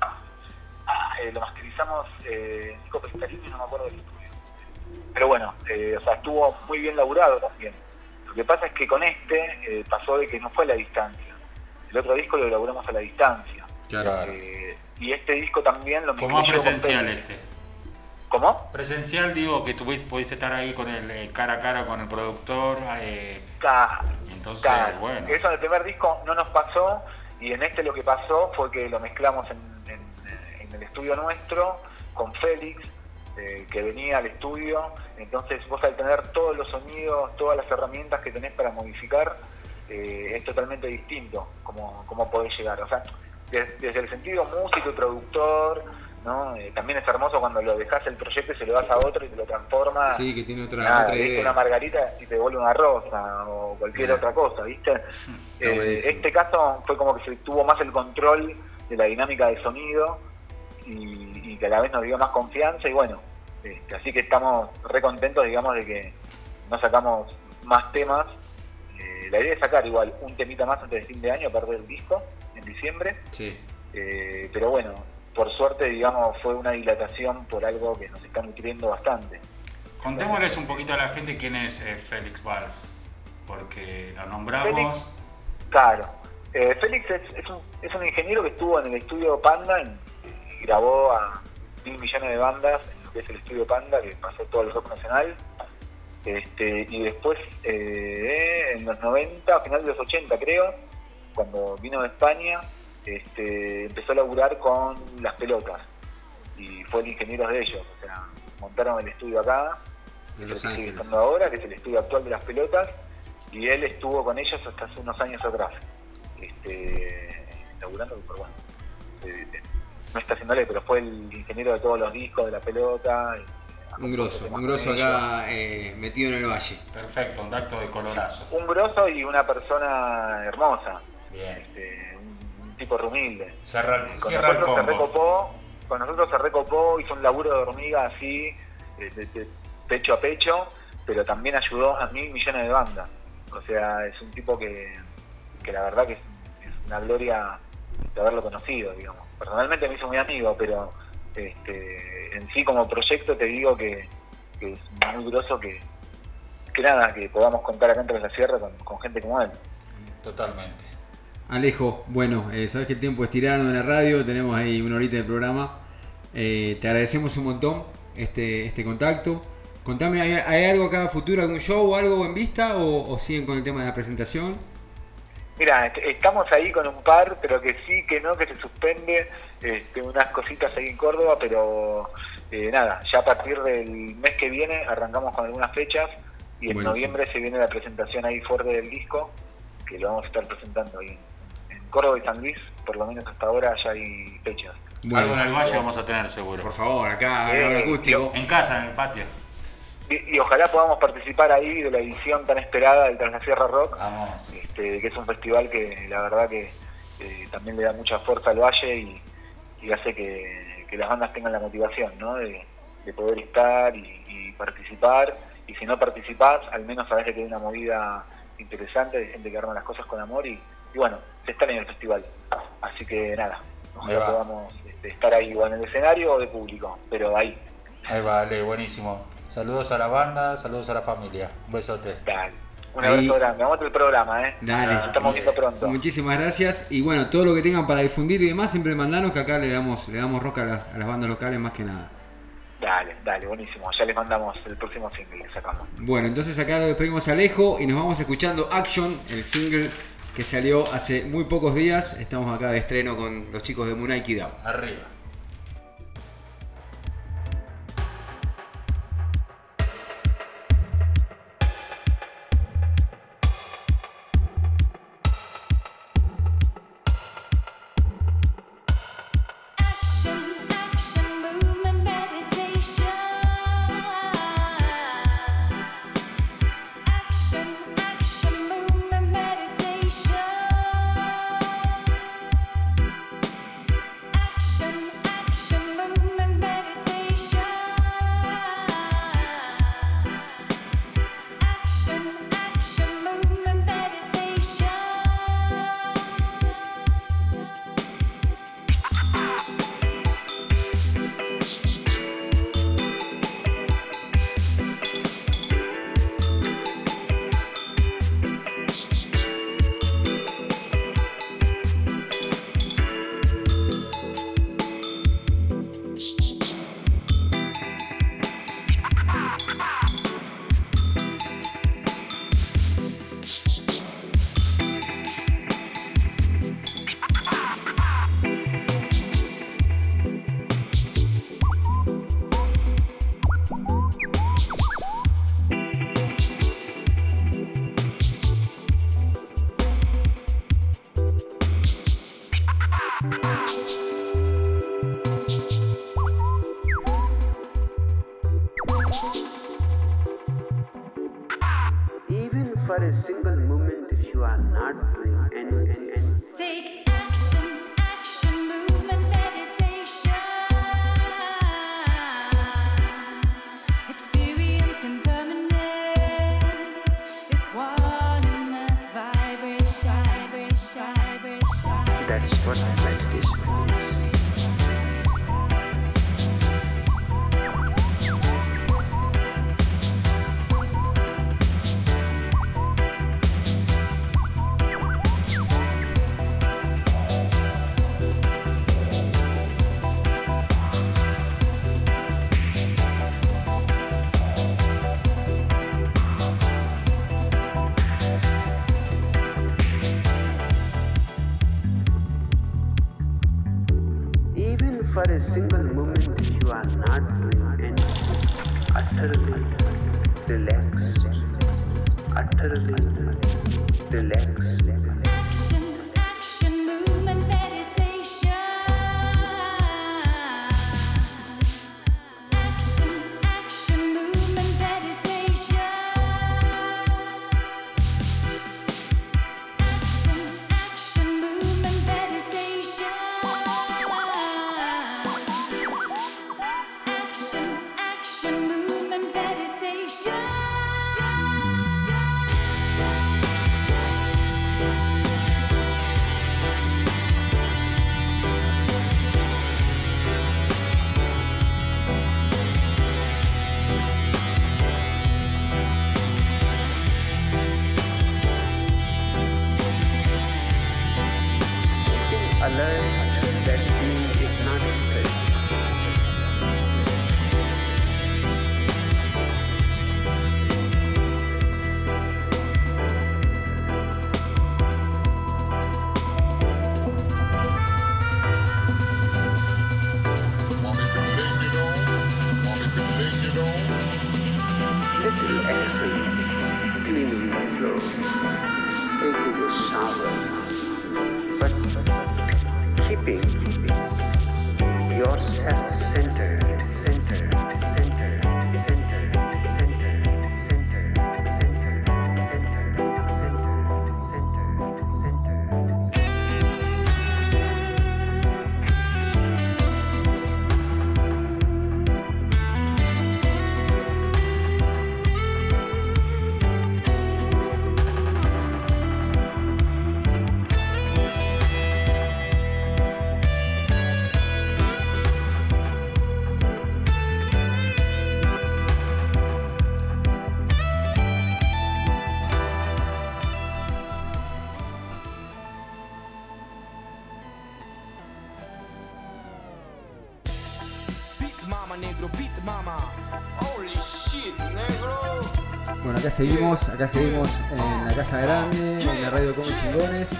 ah, eh, lo masterizamos eh, Nico Pescarini, no me acuerdo del estudio. Pero bueno, eh, o sea, estuvo muy bien laburado también. Lo que pasa es que con este eh, pasó de que no fue a la distancia. El otro disco lo elaboramos a la distancia. Claro. Eh, y este disco también lo Fue más presencial este. ¿Cómo? Presencial, digo, que tuviste, pudiste estar ahí con el eh, cara a cara con el productor. eh, Claro, entonces, claro. bueno. Eso en el primer disco no nos pasó y en este lo que pasó fue que lo mezclamos en, en- en el estudio nuestro con Félix, eh, que venía al estudio. Entonces vos al tener todos los sonidos, todas las herramientas que tenés para modificar, eh, es totalmente distinto como, como podés llegar. O sea, des- desde el sentido músico y productor, ¿no? Eh, también es hermoso cuando lo dejas el proyecto y se lo das a otro y te lo transforma. Sí, que tiene otra, Nada, otra viste idea. una margarita y te devuelve una rosa o cualquier Ah. otra cosa, ¿viste? Eh, este caso fue como que se tuvo más el control de la dinámica de sonido y, y que a la vez nos dio más confianza y bueno, este, así que estamos re contentos, digamos, de que no sacamos más temas. Eh, la idea es sacar igual un temita más antes de fin de año, aparte del disco, en diciembre. Sí. Eh, pero bueno, por suerte, digamos, fue una dilatación por algo que nos está nutriendo bastante. Contémosles un poquito a la gente quién es eh, Félix Valls, porque lo nombramos. Félix, claro. Eh, Félix es, es un, es un ingeniero que estuvo en el estudio Panda en- grabó a mil millones de bandas en lo que es el estudio Panda, que pasó todo el rock nacional. Este, y después, eh, en los 90, a finales de los 80 creo, cuando vino de España, este, empezó a laburar con las pelotas. Y fue el ingeniero de ellos. O sea, montaron el estudio acá, De que Los que estando ahora, que es el estudio actual de las pelotas, y él estuvo con ellos hasta hace unos años atrás, este, laburando, pero bueno, eh, eh, no está haciéndole, pero fue el ingeniero de todos los discos de la pelota. y- Un grosso, un grosso acá eh, metido en el valle. Perfecto, un dato de colorazo. Un grosso y una persona hermosa, Bien. este, un, tipo humilde. Cierra el, Con cierra el nosotros se combo. recopó, con nosotros se recopó, hizo un laburo de hormiga así, de, de- de pecho a pecho, pero también ayudó a mil millones de bandas. O sea, es un tipo que, que la verdad que es, es una gloria de haberlo conocido, digamos. Personalmente me hizo muy amigo, pero este, en sí como proyecto te digo que, que es muy groso que, que nada, que podamos contar acá entre la sierra con, con gente como él. Totalmente. Alejo, bueno, eh, sabes que el tiempo es tirano en la radio, tenemos ahí una horita de programa. Eh, te agradecemos un montón este, este contacto. Contame, ¿hay, hay algo acá a futuro, algún show, algo en vista o, o siguen con el tema de la presentación? Mira, est- estamos ahí con un par, pero que sí, que no, que se suspende este, unas cositas ahí en Córdoba, pero eh, nada, ya a partir del mes que viene arrancamos con algunas fechas y en Buenísimo. noviembre se viene la presentación ahí fuerte del disco, que lo vamos a estar presentando ahí en, Córdoba y San Luis, por lo menos hasta ahora ya hay fechas. Algo en el valle vamos a tener seguro. Por favor, acá, Eh. En casa, en el patio. Y, y ojalá podamos participar ahí de la edición tan esperada del Tras la Sierra Rock. Vamos. este, que es un festival que la verdad que eh, también le da mucha fuerza al valle y, y hace que, que las bandas tengan la motivación ¿no? de, de poder estar y, y participar y si no participás al menos sabés que tiene una movida interesante de gente que arma las cosas con amor y, y bueno, se está en el festival así que nada, ojalá podamos este, estar ahí o en el escenario o de público, pero ahí, Ahí vale, buenísimo. Saludos a la banda, saludos a la familia. Un besote. dale. Un Ahí. abrazo grande, vamos el programa, ¿eh? Dale. Nos estamos viendo pronto. Muchísimas gracias y bueno, todo lo que tengan para difundir y demás, siempre mandanos que acá le damos, le damos roca a las, a las bandas locales más que nada. Dale, dale, buenísimo. Ya les mandamos el próximo single que sacamos. Bueno, entonces acá lo despedimos a Alejo y nos vamos escuchando Action, el single que salió hace muy pocos días. Estamos acá de estreno con los chicos de Munai Kidao. Arriba. Seguimos, acá seguimos en la Casa Grande, en la radio Come Chingones,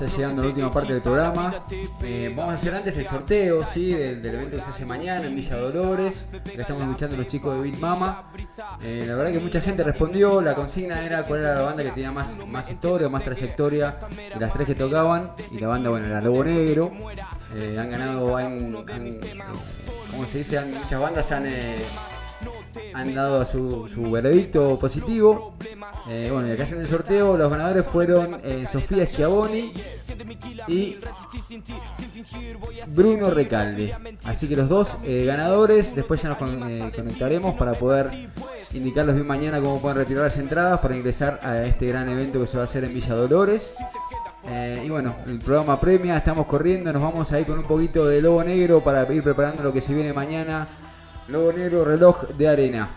ya llegando a la última parte del programa. Eh, vamos a hacer antes el sorteo, ¿sí? Del, evento que se hace mañana en Villa Dolores. Acá estamos escuchando los chicos de Beat Mama. Eh, la verdad que mucha gente respondió, la consigna era cuál era la banda que tenía más, más historia, más trayectoria de las tres que tocaban. Y la banda, bueno, era Lobo Negro. Eh, han ganado, han, han- ¿cómo se dice? Muchas bandas han... han dado su, su veredicto positivo. Eh, bueno, y acá en el sorteo los ganadores fueron eh, Sofía Schiavoni y Bruno Recalde. Así que los dos eh, ganadores, después ya nos con- conectaremos para poder indicarles bien mañana cómo pueden retirar las entradas para ingresar a este gran evento que se va a hacer en Villa Dolores. Y bueno, el programa premia, estamos corriendo, nos vamos ahí con un poquito de lobo negro para ir preparando lo que se viene mañana. Lobo negro, reloj de arena.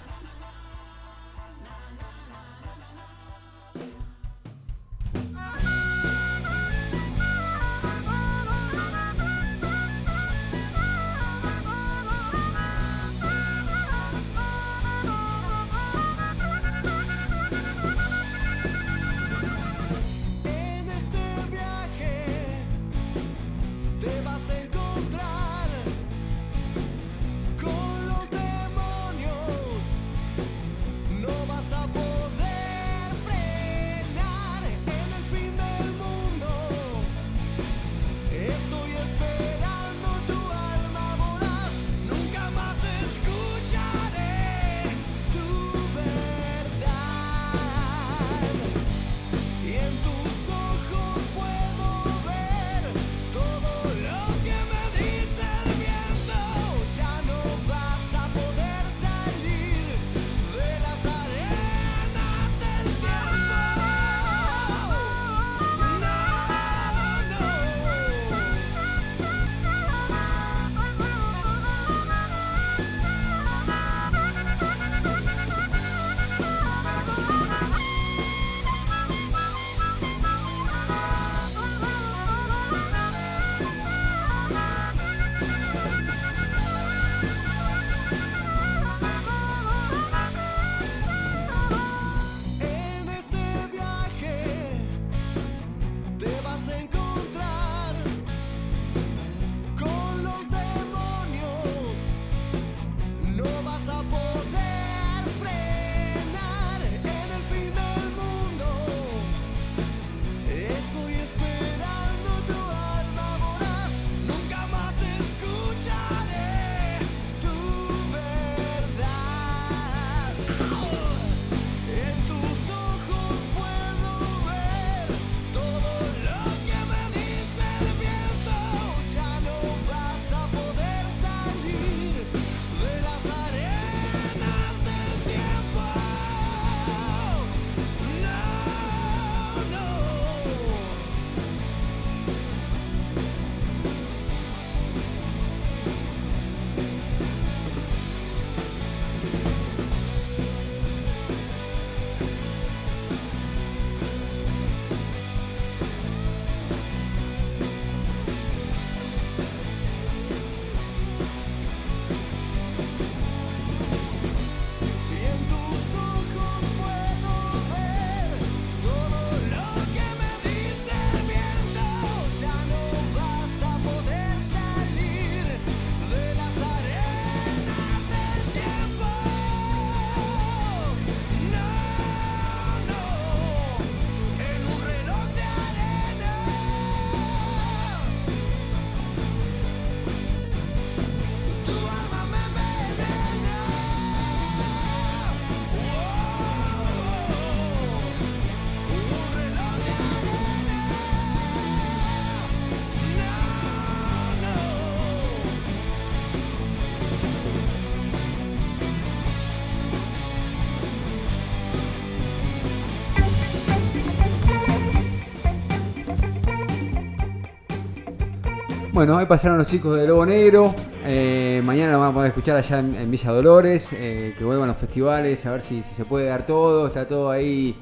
Bueno, ahí pasaron los chicos de Lobo Negro. Eh, mañana lo vamos a poder escuchar allá en, en Villa Dolores. eh, que vuelvan los festivales, a ver si, si se puede dar todo. Está todo ahí,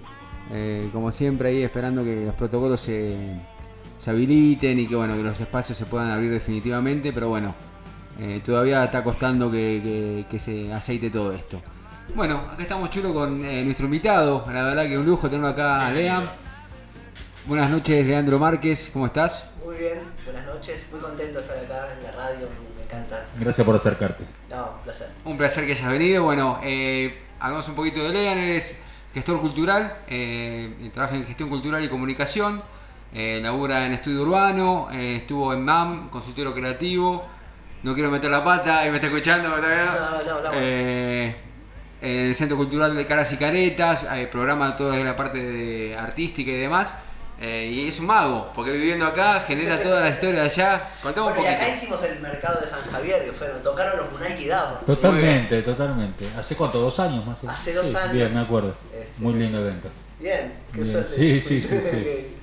eh, como siempre, ahí esperando que los protocolos se, se habiliten y que bueno que los espacios se puedan abrir definitivamente. Pero bueno, eh, todavía está costando que, que- que se aceite todo esto. Bueno, acá estamos chulo con eh, nuestro invitado. La verdad que un lujo tenerlo acá, Lea. Buenas noches, Leandro Márquez. ¿Cómo estás? Muy bien, noches, muy contento de estar acá en la radio, me, encanta. Gracias por acercarte. No, un placer. Un placer que hayas venido. Bueno, eh, hagamos un poquito de Lean. Eres gestor cultural, eh, trabaja en gestión cultural y comunicación. eh, labura en estudio urbano, eh, estuvo en MAM, consultorio creativo. No quiero meter la pata, y me está escuchando todavía. No, no, no. Eh, en el Centro Cultural de Caras y Caretas, eh, programa toda la parte de artística y demás. Eh, y es un mago, porque viviendo acá genera toda la historia de allá. Contame un Bueno, y acá hicimos el mercado de San Javier, que fueron, tocaron los Munaki Damo. Totalmente, totalmente. ¿Hace cuánto? ¿Dos años más o menos? Hace dos Sí, años. Bien, me acuerdo. Este- Muy lindo evento. Bien, qué Bien, suerte. sí, sí, sí,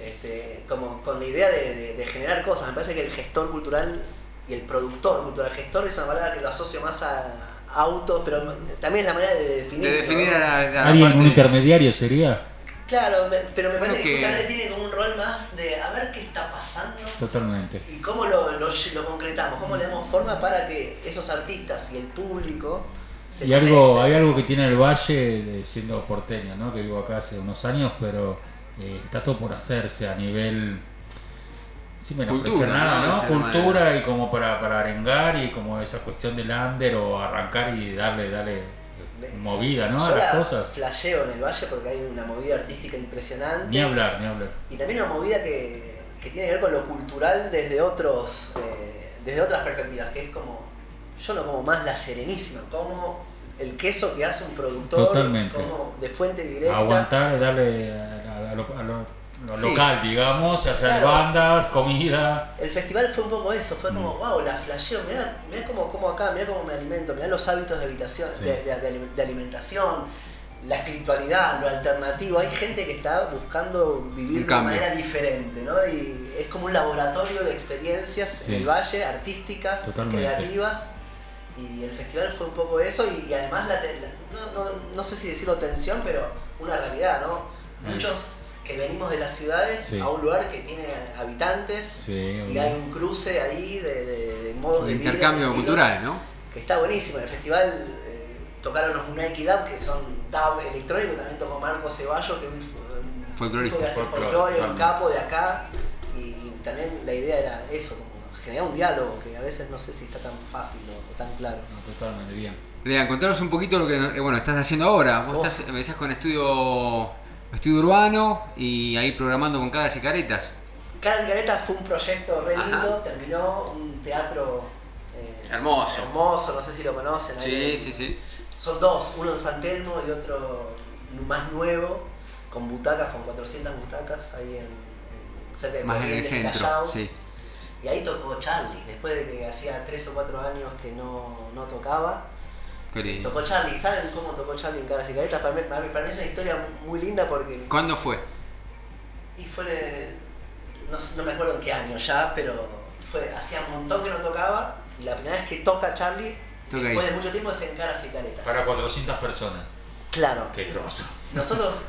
este, como con la idea de, de- de generar cosas. Me parece que el gestor cultural y el productor cultural, gestor es una palabra que lo asocio más a autos, pero también es la manera de definir. De definir ¿no? a la, a la ¿Alguien, parte- un intermediario sería? Claro, me- pero me parece que, que- justamente tiene como un rol más de a ver qué está pasando Totalmente. y cómo lo, lo, lo concretamos, cómo le damos forma para que esos artistas y el público se Y algo, hay algo que tiene el Valle, siendo porteño, ¿no? que vivo acá hace unos años, pero eh, está todo por hacerse a nivel, sin menospreciar Cultura, nada, ¿no? Cultura manera. y como para, para arengar y como esa cuestión del under o arrancar y darle, darle movida, ¿no? Yo A las la cosas. flasheo en el valle porque hay una movida artística impresionante. Ni hablar, ni hablar. Y también una movida que, que tiene que ver con lo cultural desde otros eh, desde otras perspectivas, que es como, yo no como más la serenísima, como el queso que hace un productor, Totalmente. como de fuente directa. Aguantar, darle a, a lo, a lo- lo Sí. local, digamos, hacer Claro. bandas, comida. El festival fue un poco eso, fue Mm. como, wow, la flasheo, mirá, mirá cómo, cómo acá, mirá cómo me alimento, mirá los hábitos de, habitación, Sí. de, de- de- de alimentación, la espiritualidad, lo alternativo. Hay gente que está buscando vivir de una manera diferente, ¿no? Y es como un laboratorio de experiencias Sí. en el valle, artísticas, Totalmente. creativas. Y el festival fue un poco eso, y, y además, la te- la- no, no- no sé si decirlo tensión, pero una realidad, ¿no? Muchos que venimos de las ciudades Sí. a un lugar que tiene habitantes Sí, y hay un cruce ahí de, de- de modos Un de intercambio cultural, ¿no? Que está buenísimo. En el festival eh, tocaron los Munaiki Dab, que son dab electrónico. También tocó Marco Ceballos, que es un, un tipo que hace folclore, un capo de acá. Y, y también la idea era eso, como generar un diálogo que a veces no sé si está tan fácil o, o tan claro. No, totalmente bien. Lean, contanos un poquito lo que eh, bueno, estás haciendo ahora. Vos Oh. estás, me decías con estudio, estudio urbano y ahí programando con caras y caretas. Cara de Careta fue un proyecto re Ajá. lindo, terminó un teatro eh, Hermoso. hermoso, no sé si lo conocen. Sí, sí, sí. Son dos, uno en San Telmo y otro más nuevo, con butacas, con 400 butacas ahí en, en- cerca de Más en el y centro. Callao. Sí. Y ahí tocó Charlie, después de que hacía 3 o 4 años que no, no tocaba. Qué. Tocó Charlie, ¿saben cómo tocó Charlie en Caras y Caretas? Para mí, para mí- para mí es una historia muy linda porque ¿Cuándo fue? y fue, no, sé- no me acuerdo en qué año ya, pero fue hacía un montón que no tocaba y la primera vez que toca Charlie, Toca después ahí. de mucho tiempo, es en Caras y Caretas. Para 400 personas. Claro. Qué grosso. Nosotros,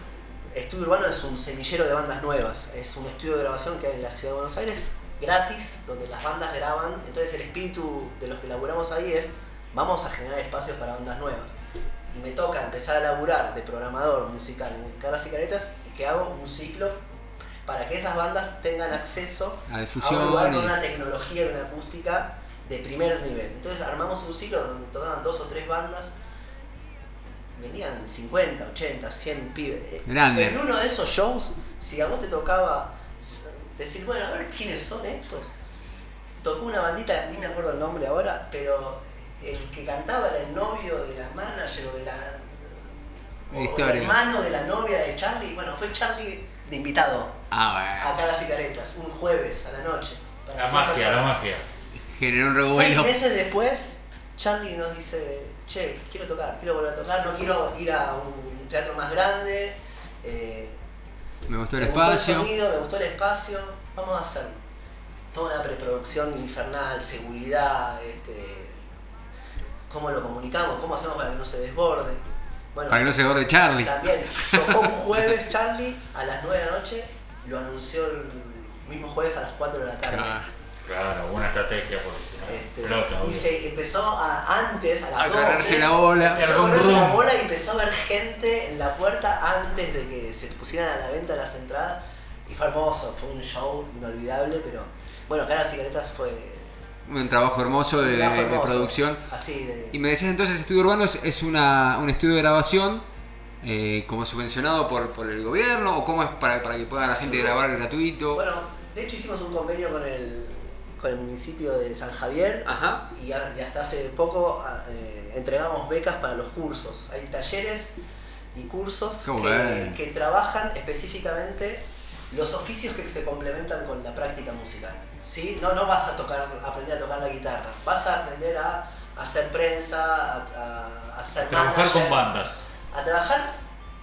Estudio Urbano es un semillero de bandas nuevas, es un estudio de grabación que hay en la ciudad de Buenos Aires, gratis, donde las bandas graban. Entonces el espíritu de los que laburamos ahí es, vamos a generar espacios para bandas nuevas. Y me toca empezar a laburar de programador musical en Caras y Caretas y que hago un ciclo para que esas bandas tengan acceso A un lugar con una tecnología y una acústica de primer nivel. Entonces armamos un ciclo donde tocaban dos o tres bandas, venían 50, 80, 100 pibes. Eh. En uno de esos shows, si a vos te tocaba decir, bueno, a ver quiénes son estos, tocó una bandita, ni me acuerdo el nombre ahora, pero el que cantaba era el novio de la manager o de la. o el hermano de la novia de Charlie. Bueno, fue Charlie de invitado Ah, a Caras y Caretas, un jueves a la noche. Para La 100 magia, la personas. magia. bueno. Generó un Seis revuelo. meses después, Charlie nos dice, che, quiero tocar, quiero volver a tocar, no quiero ir a un teatro más grande, eh, Me gustó el me gustó el sonido, me gustó el espacio, vamos a hacerlo. Toda una preproducción infernal, seguridad, este, cómo lo comunicamos, cómo hacemos para que no se desborde. Bueno, Para que no se borde Charlie. también tocó un jueves Charlie a las 9 de la noche, lo anunció el mismo jueves a las 4 de la tarde. Ah, Claro, buena estrategia porque si Este, y se empezó a antes, a las A 2, correrse 3, la bola. Empezó a correrse la bola y empezó a ver gente en la puerta antes de que se pusieran a la venta las entradas. Y fue hermoso, fue un show inolvidable, pero bueno, Caras y Caretas fue un trabajo hermoso de, trabajo producción. Así de. Y me decías entonces, Estudio Urbano es, es una, un estudio de grabación eh, como subvencionado por, por el gobierno o cómo es para, para que pueda la gente grabar gratuito. Bueno, de hecho hicimos un convenio con el, con el municipio de San Javier Ajá. y, a- y hasta hace poco a- eh, entregamos becas para los cursos. Hay talleres y cursos que, que trabajan específicamente los oficios que se complementan con la práctica musical. ¿sí? No, no vas a tocar, aprender a tocar la guitarra, vas a aprender a, hacer prensa, a, a- a Trabajar manager, con bandas. a trabajar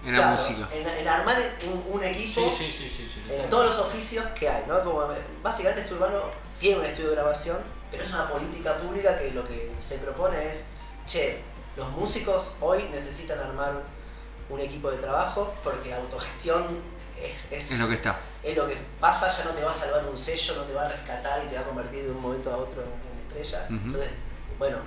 En la música. en, en armar un, un equipo Sí, sí, sí, sí. sí, en sí. todos los oficios que hay, ¿no? Como básicamente este urbano tiene un estudio de grabación, pero es una política pública que lo que se propone es, che, los músicos hoy necesitan armar un equipo de trabajo porque la autogestión es, es, Es lo que está. es lo que pasa, ya no te va a salvar un sello, no te va a rescatar y te va a convertir de un momento a otro en, en estrella. Entonces, bueno,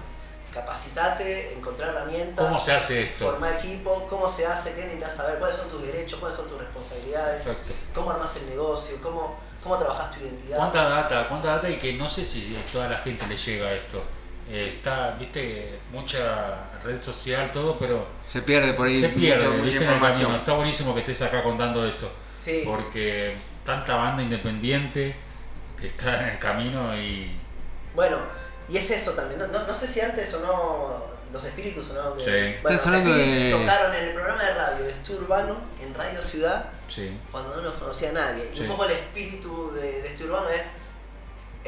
capacitate, encontrar herramientas. ¿Cómo se hace esto? Formar equipo, cómo se hace, qué necesitas saber, cuáles son tus derechos, cuáles son tus responsabilidades, Perfecto. cómo armas el negocio, cómo, cómo trabajas tu identidad. ¿Cuánta data? ¿Cuánta data? Y que no sé si a toda la gente le llega esto. Eh, está, viste, mucha red social, todo, pero Se pierde por ahí se pierde, mucha, mucha ¿viste? en el información. camino. Está buenísimo que estés acá contando eso. Sí. Porque tanta banda independiente que está en el camino y. Bueno, y es eso también. No, no, no sé si antes o no los espíritus sonaron de. Sí. Bueno, los espíritus de- tocaron en el programa de radio de Estudio Urbano, en Radio Ciudad, Sí. cuando no los conocía nadie. Y Sí. un poco el espíritu de, de Estudio Urbano es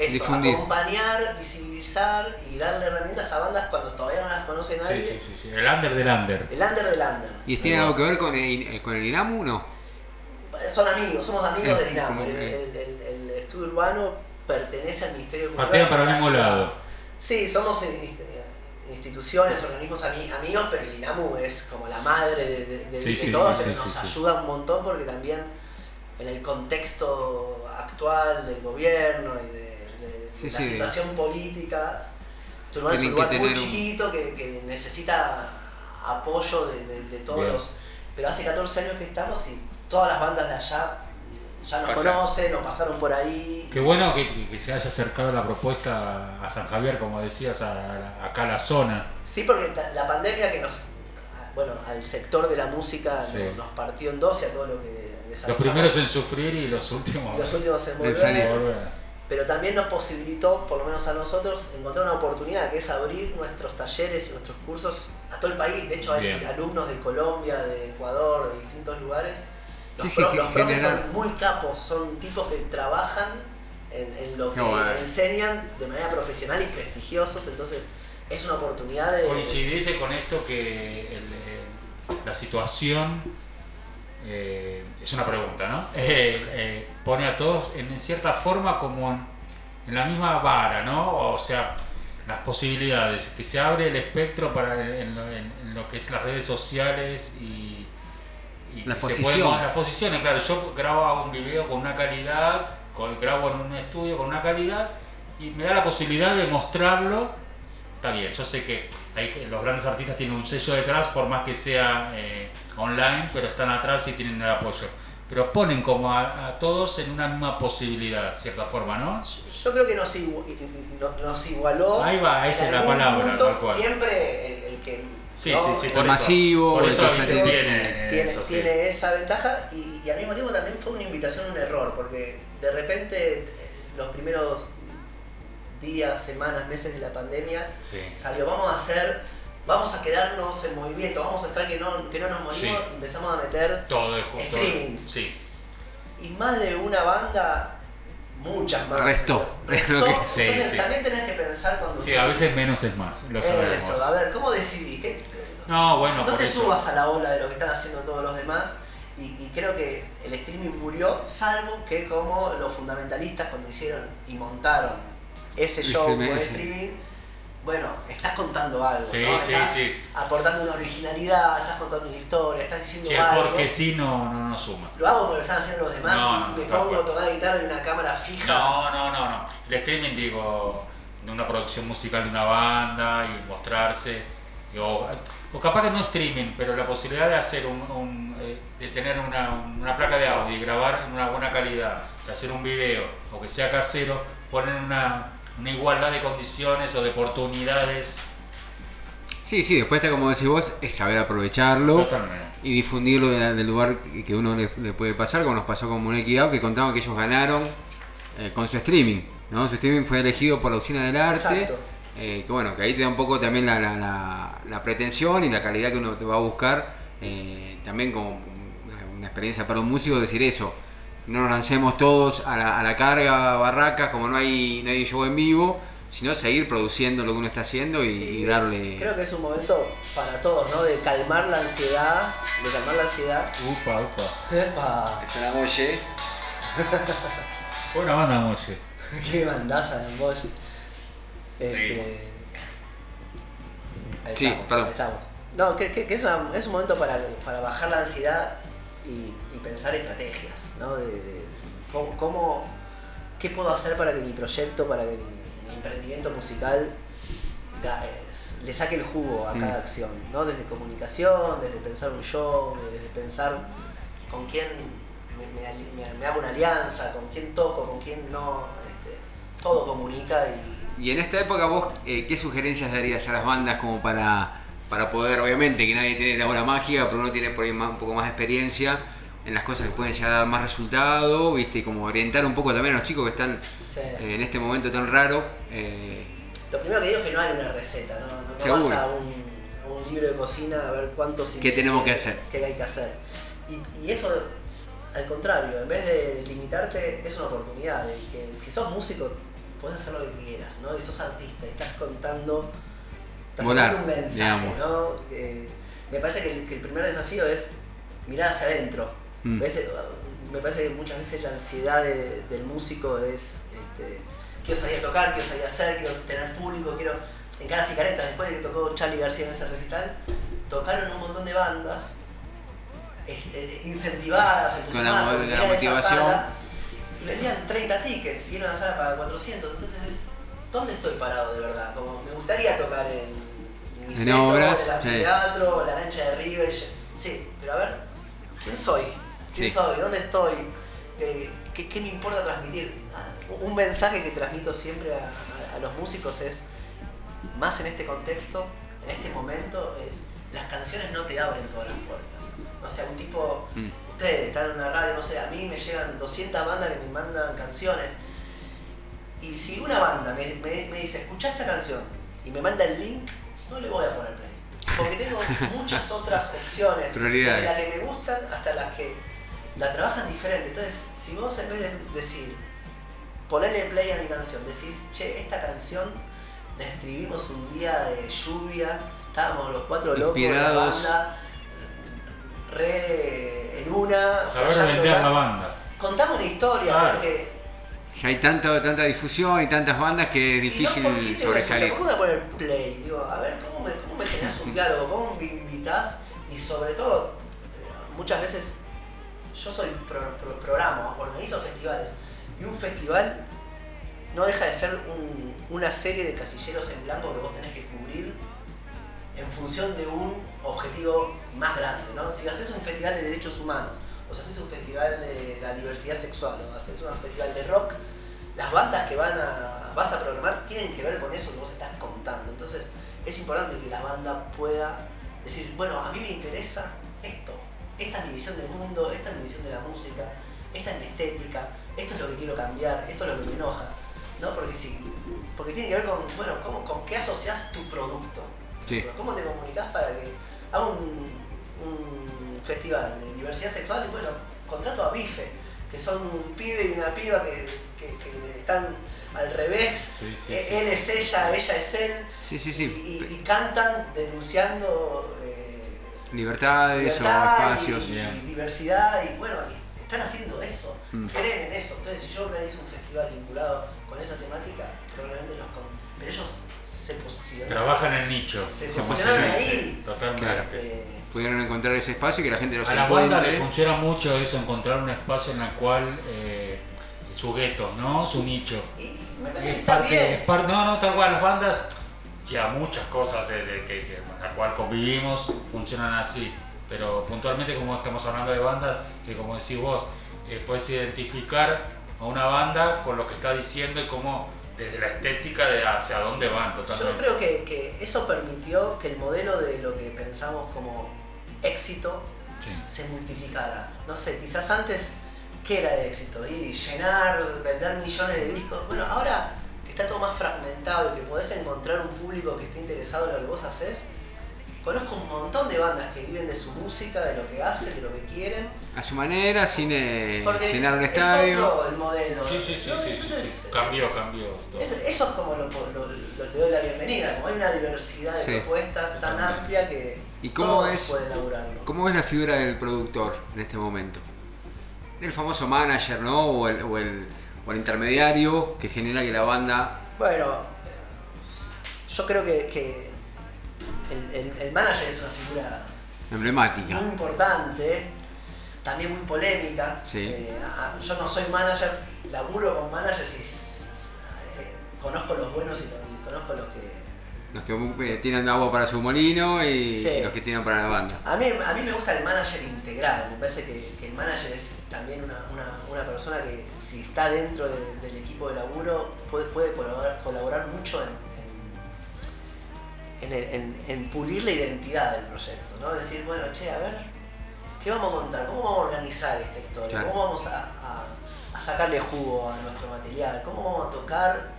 eso, Difundir. acompañar, visibilizar y darle herramientas a bandas cuando todavía no las conoce nadie. sí, sí, sí. El under del under. El under del under. ¿Y tiene algo que ver con el, eh, con el INAMU? No. Son amigos, somos amigos del INAM. como El, que- el- el- el estudio urbano pertenece al Ministerio Cultural. Para el mismo lado. Sí, somos eh, instituciones, organismos ami- amigos, pero el INAMU es como la madre de, de- de- Sí, de sí, todo, sí, pero sí, nos sí, sí. ayuda un montón porque también en el contexto actual del gobierno y de, de- Sí, la sí. situación política, Urbano es un lugar muy un- chiquito que, que necesita apoyo de, de- de todos Bien. los... Pero hace 14 años que estamos y todas las bandas de allá ya nos Pasa. conocen, nos pasaron por ahí. Qué bueno que, se haya acercado la propuesta a San Javier, como decías, a, a- acá a la zona. Sí, porque la pandemia que nos, bueno, al sector de la música Sí. nos, nos partió en dos y a todo lo que Los desarrollamos. primeros en sufrir y los últimos y los últimos En volver. Pero también nos posibilitó, por lo menos a nosotros, encontrar una oportunidad que es abrir nuestros talleres y nuestros cursos a todo el país. De hecho, hay Bien. alumnos de Colombia, de Ecuador, de distintos lugares. Los, Sí, sí, pro- que los profes general- son muy capos, son tipos que trabajan en, en lo que Qué bueno. enseñan de manera profesional y prestigiosos, entonces es una oportunidad de... Coincidiese con esto que el- el- la situación eh, es una pregunta, ¿no? Eh, eh, pone a todos en cierta forma como en, en la misma vara, ¿no? O sea, las posibilidades, que se abre el espectro para en lo, en- en lo que es las redes sociales y, y La que se exposición. pueden- las posiciones, claro, yo grabo un video con una calidad, con- grabo en un estudio con una calidad y me da la posibilidad de mostrarlo está bien, yo sé que, hay los grandes artistas tienen un sello detrás, por más que sea eh, online, pero están atrás y tienen el apoyo. Pero ponen como a, a todos en una misma posibilidad, de cierta forma, ¿no? Yo creo que nos, igu- no- nos igualó. Ahí va, esa es la palabra, punto, cual. siempre el, el que. Sí, ¿no? sí, sí, El por eso. masivo, por eso sale- tiene, tiene, eso, sí. tiene esa ventaja y, y al mismo tiempo también fue una invitación un error, porque de repente eh, los primeros días, semanas, meses de la pandemia Sí. salió, vamos a hacer, vamos a quedarnos en movimiento, vamos a estar que no, que no nos morimos, Sí. y empezamos a meter Todo justo. streamings. Sí. Y más de una banda, muchas más. Restó. Restó. Es lo que- Entonces sí. también tenés que pensar cuando Sí, estás- a veces menos es más, lo sabemos. Eso, a ver, ¿cómo decidís? ¿Qué- qué- No, bueno, no te eso. subas a la ola de lo que están haciendo todos los demás. Y, y creo que el streaming murió, salvo que como los fundamentalistas cuando hicieron y montaron ese show por streaming, bueno, estás contando algo, Sí, ¿no? sí, estás sí. aportando una originalidad, estás contando una historia, estás diciendo algo. porque sí no, no, no suma. Lo hago como lo están haciendo los demás No, y me pongo a tocar guitarra en una cámara fija. No, no, no, no. El streaming, digo, de una producción musical de una banda y mostrarse. y O, o capaz que no streaming, pero la posibilidad de hacer un, un, eh, de tener una, una placa de audio y grabar en una buena calidad, de hacer un video, o que sea casero, poner una, una igualdad de condiciones o de oportunidades. Sí, sí, después está como decís vos, es saber aprovecharlo Totalmente. y difundirlo de- del lugar que uno le, le puede pasar, como nos pasó con Munequi Dao, que contaban que ellos ganaron eh, con su streaming. ¿no? Su streaming fue elegido por la Usina del Arte. Exacto. eh, que bueno, que ahí te da un poco también la, la- la- la pretensión y la calidad que uno te va a buscar. eh, también como una experiencia para un músico decir eso. No nos lancemos todos a la, a la carga, barracas, como no hay, no hay show en vivo, sino seguir produciendo lo que uno está haciendo y, Sí, y darle... Creo que es un momento para todos, ¿no? De calmar la ansiedad, de calmar la ansiedad. Upa, upa. Epa, Es una molle. Buena banda, Molle. qué bandaza Bosch. Este, ahí Sí, estamos, perdón. ahí estamos. No, que, que- que es, una- es un momento para, para bajar la ansiedad y, y pensar estrategias, ¿no? De, de- de cómo, cómo- qué puedo hacer para que mi proyecto, para que mi, mi emprendimiento musical le saque el jugo a cada Mm. acción, ¿no? Desde comunicación, desde pensar un show, desde pensar con quién me hago una alianza, con quién toco, con quién no. este, todo comunica y Y en esta época vos, eh, ¿qué sugerencias darías a las bandas como para, para poder, obviamente que nadie tiene la bola mágica, pero uno tiene por ahí más- un poco más de experiencia en las cosas que pueden llegar a dar más resultado, viste, y como orientar un poco también a los chicos que están Sí. eh, en este momento tan raro. eh, Lo primero que digo es que no hay una receta, ¿no? No, vas a un, a un libro de cocina a ver cuántos ¿Qué tenemos que hacer? qué hay que hacer. Y, y eso, al contrario, en vez de limitarte, es una oportunidad de que si sos músico, puedes hacer lo que quieras, ¿no? Y sos artista, y estás contando, Volar, un mensaje, digamos. ¿no? Eh, me parece que el, que el primer desafío es mirar hacia adentro. Mm. ¿Ves? Me parece que muchas veces la ansiedad de- del músico es, este, quiero salir a tocar, quiero salir a hacer, quiero tener público, quiero... En Caras y Caretas, después de que tocó Charlie García en ese recital, tocaron un montón de bandas es- eh, incentivadas, entusiasmadas mo- por ir la a esa sala y vendían 30 tickets y era una sala para 400. Entonces es, ¿dónde estoy parado de verdad? Como me gustaría tocar en mi En centro, obras, en el anfiteatro, en la cancha de River. Sí, pero a ver, ¿quién soy? ¿Quién Sí. soy? ¿Dónde estoy? Eh, ¿qué, qué me importa transmitir? Ah, Un mensaje que transmito siempre a, a- a los músicos es, más en este contexto, en este momento, es las canciones no te abren todas las puertas. O sea, un tipo, Mm. ustedes están en una radio, no sé, a mí me llegan 200 bandas que me mandan canciones. Y si una banda me, me- me dice, escucha esta canción y me manda el link, no le voy a poner play. Porque tengo muchas otras opciones. Prioridades. Desde las que me gustan hasta las que la trabajan diferente. Entonces, si vos en vez de decir, ponerle play a mi canción, decís, che, esta canción la escribimos un día de lluvia, estábamos los cuatro locos de la Inspirados. banda, re en una, Saber la banda. Contame una historia, Claro. porque Ya hay tanta, tanta difusión y tantas bandas que es si difícil no, ¿por qué te sobresalir. ¿Por qué me voy a poner play? Digo, a ver, ¿cómo me, cómo me generas un diálogo? ¿Cómo me invitas? Y sobre todo, eh, muchas veces yo soy pro- pro- programa, organizo festivales. Y un festival no deja de ser un- una serie de casilleros en blanco que vos tenés que cubrir en función de un objetivo más grande, ¿no? Si haces un festival de derechos humanos, o si haces un festival de la diversidad sexual, o haces un festival de rock, las bandas que van a, vas a programar tienen que ver con eso que vos estás contando. Entonces, es importante que la banda pueda decir, bueno, a mí me interesa esto, esta es mi visión del mundo, esta es mi visión de la música, esta es mi estética, esto es lo que quiero cambiar, esto es lo que me enoja, ¿no? Porque si, porque tiene que ver con, bueno, cómo, con qué asocias tu producto. Sí. ¿Cómo te comunicas para que haga un, un festival de diversidad sexual? Y bueno, contrato a Bife, que son un pibe y una piba que, que- que están al revés. Sí, sí, Eh, sí. Él es ella, ella es él. Sí, sí, sí. Y, y cantan denunciando eh, Libertades libertad o y, espacios. y diversidad. Y bueno, y están haciendo eso. Mm. Creen en eso. Entonces, si yo organizo un festival vinculado con esa temática, probablemente los. con- Pero ellos se posicionan. Trabajan en nicho. Se posicionan, ahí. sí, Totalmente. Eh, Pudieron encontrar ese espacio y que la gente los A la banda le funciona mucho eso, encontrar un espacio en el cual eh, su gueto, ¿no? Su nicho. y me parece Es que está parte- bien. es par- no, no, tal cual, las bandas, ya muchas cosas de, de que, con la cual convivimos funcionan así, pero puntualmente como estamos hablando de bandas, que como decís vos, eh, puedes identificar a una banda con lo que está diciendo y cómo desde la estética de hacia dónde van Yo totalmente. creo que, que eso permitió que el modelo de lo que pensamos como éxito Sí. se multiplicara. No sé, quizás antes, ¿qué era el éxito? Y llenar, vender millones de discos. Bueno, ahora que está todo más fragmentado y que podés encontrar un público que esté interesado en lo que vos haces, conozco un montón de bandas que viven de su música, de lo que hacen, de lo que quieren. A su manera, sin eh, Porque llenar un es estadio. otro el modelo. Sí, sí, sí, ¿no? sí, Entonces, sí. Cambió, cambió. todo. Eso, eso es como lo, lo- lo- le doy la bienvenida, como hay una diversidad de Sí. propuestas tan amplia que ¿Y cómo todos es- pueden laburarlo. ¿Cómo es la figura del productor en este momento? El famoso manager, ¿no? O el, o el, o el intermediario que genera que la banda. Bueno, eh, yo creo que, que el, el- el manager es una figura emblemática. muy importante, también muy polémica. Sí. Eh, yo no soy manager, laburo con managers y eh, conozco los buenos y, los- y conozco los que Los que eh, tienen agua para su molino y, Sí. y los que tienen para la banda. A mí, a mí me gusta el manager integral, me parece que, que el manager es también una, una- una persona que si está dentro de- del equipo de laburo puede, puede colaborar, colaborar mucho en, en, en el- en- en pulir la identidad del proyecto, ¿no? Decir, bueno, che, a ver, ¿qué vamos a contar? ¿Cómo vamos a organizar esta historia? Claro. ¿Cómo vamos a, a- a sacarle jugo a nuestro material? ¿Cómo vamos a tocar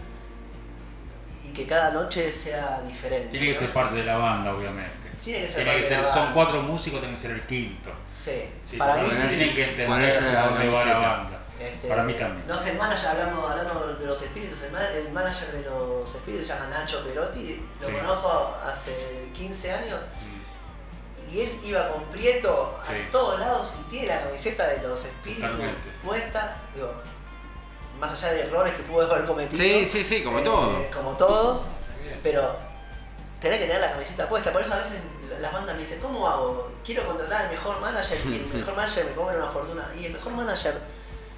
y que cada noche sea diferente? Tiene que ¿no? ser parte de la banda, obviamente. Tiene que ser Tiene parte que de ser, la son banda. cuatro músicos, tiene que ser el quinto. Sí, Sí, para mí sí. Tienen que entender dónde va la banda. Este, Para mí también. No sé, el manager, hablando, hablando de los espíritus, el, el manager de los espíritus se llama Nacho Perotti, lo Sí. conozco hace 15 años y él iba con Prieto a todos lados y tiene la camiseta de los espíritus Totalmente. puesta, digo, más allá de errores que pudo haber cometido. Sí, sí, sí, como eh, todo. Como todos, pero tenés que tener la camiseta puesta. Por eso a veces las bandas me dicen, ¿cómo hago? Quiero contratar al mejor manager y el mejor manager me cobra una fortuna. Y el mejor manager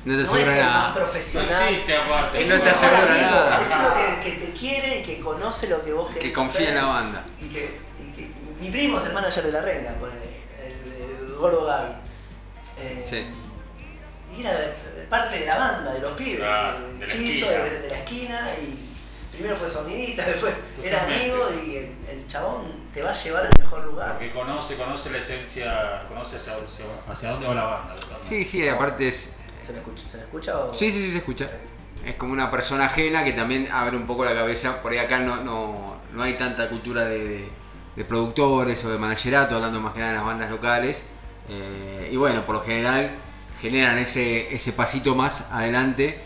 No te no es el nada. más profesional. No existe aparte. Es No tu te mejor amigo, nada. es uno que, que te quiere y que conoce lo que vos querés Que confía hacer. en la banda. Y que, y que- mi primo es el manager de la renga, ponele, el, el gordo Gaby. Eh, Sí. y era de- de parte de la banda, de los pibes, de de la Chizo, esquina. de, de la esquina, y primero fue sonidista, después era amigo y el, el chabón te va a llevar al mejor lugar. Porque conoce, conoce la esencia, conoce hacia, hacia, hacia dónde va la banda. totalmente. Sí, sí, aparte es. ¿Se me escucha, ¿se me escucha o...? Sí, sí, sí, se escucha. Es como una persona ajena que también abre un poco la cabeza. Por ahí acá no, no, no hay tanta cultura de, de- de productores o de managerato, hablando más que nada de las bandas locales. Eh, y bueno, por lo general generan ese, ese pasito más adelante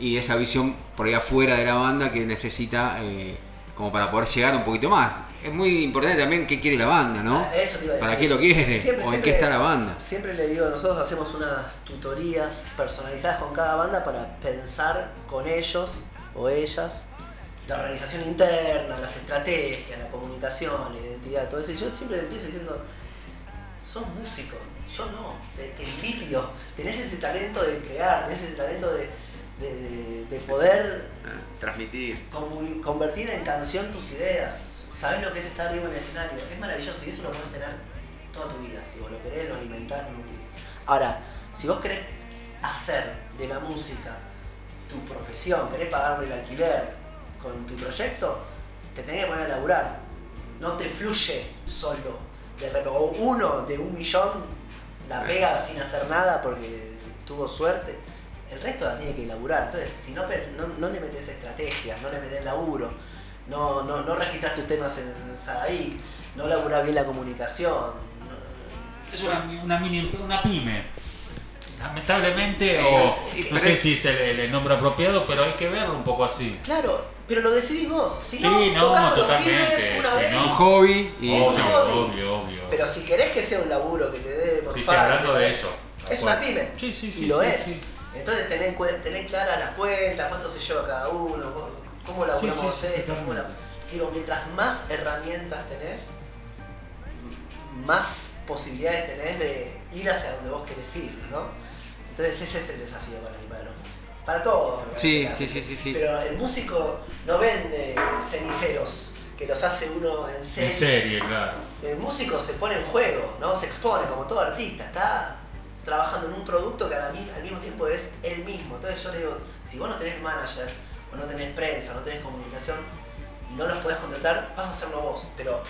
y esa visión por ahí afuera de la banda que necesita eh, como para poder llegar un poquito más. Es muy importante también qué quiere la banda, ¿no? Ah, Eso te iba a ¿Para decir. qué lo quiere? Siempre, ¿O en siempre- qué está la banda? Siempre le digo, nosotros hacemos unas tutorías personalizadas con cada banda para pensar con ellos o ellas la organización interna, las estrategias, la comunicación, la identidad, todo eso. Y yo siempre empiezo diciendo, sos músico, yo no, te, te envidio, tenés ese talento de crear, tenés ese talento de, de- de- de poder Transmitir. comuni- convertir en canción tus ideas. Sabes lo que es estar arriba en el escenario. Es maravilloso y eso lo puedes tener toda tu vida. Si vos lo querés, lo alimentás, lo nutrís. Ahora, si vos querés hacer de la música tu profesión, querés pagarle el alquiler con tu proyecto, te tenés que poner a laburar. No te fluye solo. De repente, uno de un millón la pega sin hacer nada porque tuvo suerte. El resto la tiene que laburar. Entonces, si no, no, no le metes estrategia, no le metes laburo, no, no, no registras tus temas en Sadaic, no laburás bien la comunicación. Es una, una mini, una pyme. Lamentablemente, o no sé si es el, el nombre apropiado, pero hay que verlo un poco así. Claro, pero lo decidís vos. Si Sí, no, no, tocás con los totalmente, pibes una sí, vez. no. Un hobby y. Es un hobby. obvio, obvio. Pero si querés que sea un laburo que te dé por Sí, sí, hablando de eso. Es una pyme. Sí, sí, sí. y lo sí, es. sí. Entonces tenés, cue- tenés claras las cuentas, cuánto se lleva cada uno, cómo laburamos Sí, esto, cómo la- Digo, mientras más herramientas tenés, más posibilidades tenés de ir hacia donde vos querés ir, ¿no? Entonces ese es el desafío para, para los músicos. Para todos. Sí, sí, sí, sí, sí. Pero el músico no vende ceniceros, que los hace uno en En serie. serie, claro. El músico se pone en juego, ¿no? Se expone como todo artista, está trabajando en un producto que al mismo tiempo es él mismo. Entonces yo le digo, si vos no tenés manager, o no tenés prensa, no tenés comunicación, y no los podés contratar, vas a hacerlo vos. Pero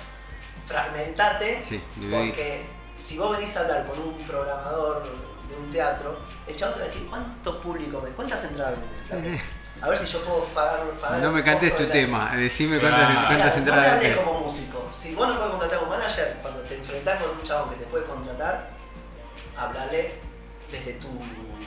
fragmentate, Sí, porque si vos venís a hablar con un programador de un teatro, el chavo te va a decir, ¿cuánto público me ¿Cuántas entradas vende, flaco? A ver si yo puedo pagar, pagar No el me cantes tu tema, decime cuántas, cuántas no me entradas tenés. como músico. Si vos no podés contratar a un manager, cuando te enfrentás con un chabón que te puede contratar, hablale desde tu.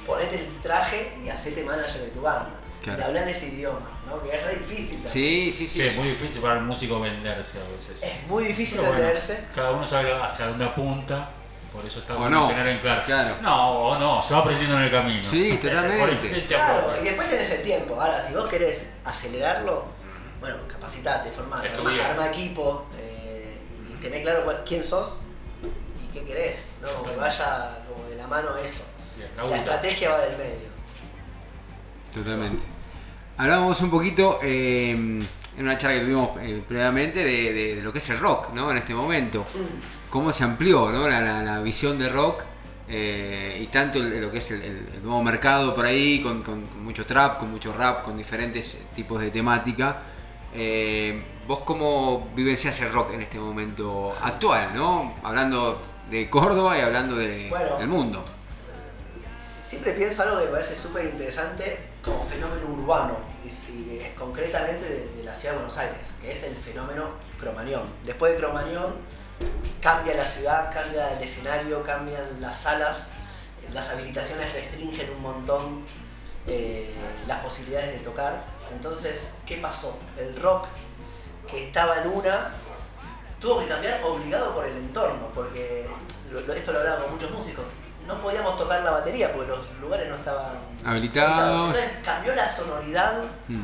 ponete el traje y hacete manager de tu banda. Claro. Y habla en ese idioma, ¿no? Que es re difícil también. Sí, sí, Sí, sí. es muy difícil para el músico venderse a veces. Es muy difícil Pero bueno, venderse. cada uno sabe hacia dónde apunta, por eso está O bueno no, tener en claro. claro. No, o no, se va aprendiendo en el camino. Sí, totalmente. Claro, y después tenés el tiempo. Ahora, si vos querés acelerarlo, bueno, capacitate, formate, arma, equipo eh, y tener claro cuál- quién sos qué querés, ¿no? Que vaya como de la mano eso. Bien, la estrategia va del medio. Totalmente. Hablábamos un poquito eh, en una charla que tuvimos eh, previamente de, de- de lo que es el rock, ¿no? En este momento. Cómo se amplió, ¿no? La, la- la visión de rock eh, y tanto el- lo que es el, el- el nuevo mercado por ahí, con, con- con mucho trap, con mucho rap, con diferentes tipos de temática. Eh, ¿Vos cómo vivencias el rock en este momento actual, ¿no? Hablando de Córdoba y hablando de- Bueno. del mundo. Siempre pienso algo que me parece súper interesante como fenómeno urbano, y, y, concretamente de, de la ciudad de Buenos Aires, que es el fenómeno Cromañón. Después de Cromañón cambia la ciudad, cambia el escenario, cambian las salas, las habilitaciones restringen un montón eh, las posibilidades de tocar. Entonces, ¿qué pasó? El rock que estaba en una tuvo que cambiar obligado por el entorno, porque lo- esto lo hablaba con muchos músicos. No podíamos tocar la batería porque los lugares no estaban Habilitados. Entonces cambió la sonoridad Mm.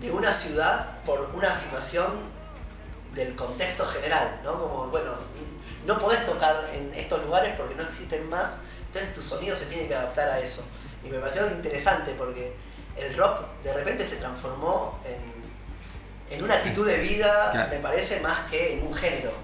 de una ciudad por una situación del contexto general, ¿no? Como, bueno, no podés tocar en estos lugares porque no existen más, entonces tu sonido se tiene que adaptar a eso. Y me pareció interesante porque el rock de repente se transformó en, en una actitud de vida, Claro. me parece, más que en un género. Eh,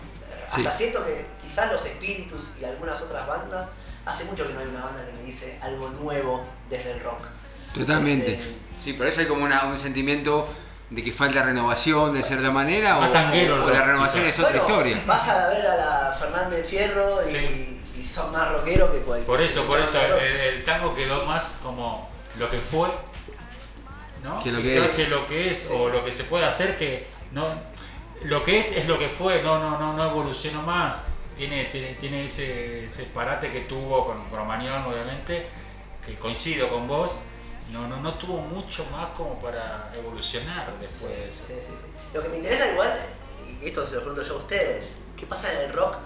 Sí. Hasta siento que quizás los espíritus y algunas otras bandas Hace mucho que no hay una banda que me dice algo nuevo desde el rock. Totalmente. Este, Sí, por eso hay como una- un sentimiento de que falta renovación de cierta manera o, tanguero el o la renovación quizás. es otra bueno, historia. Vas a ver a la Fernández Fierro y, y son más rockeros que cualquier Por eso, por eso el tango quedó más como lo que fue, ¿no? Que lo que es. que lo que es o lo que se puede hacer que no lo que es es lo que fue, no no no no evolucionó más. Tiene, tiene, tiene ese, ese parate que tuvo con Cromañón, obviamente, que coincido con vos. No, no, no tuvo mucho más como para evolucionar después. sí, sí, sí. Lo que me interesa igual, y esto se lo pregunto yo a ustedes, ¿qué pasa en el rock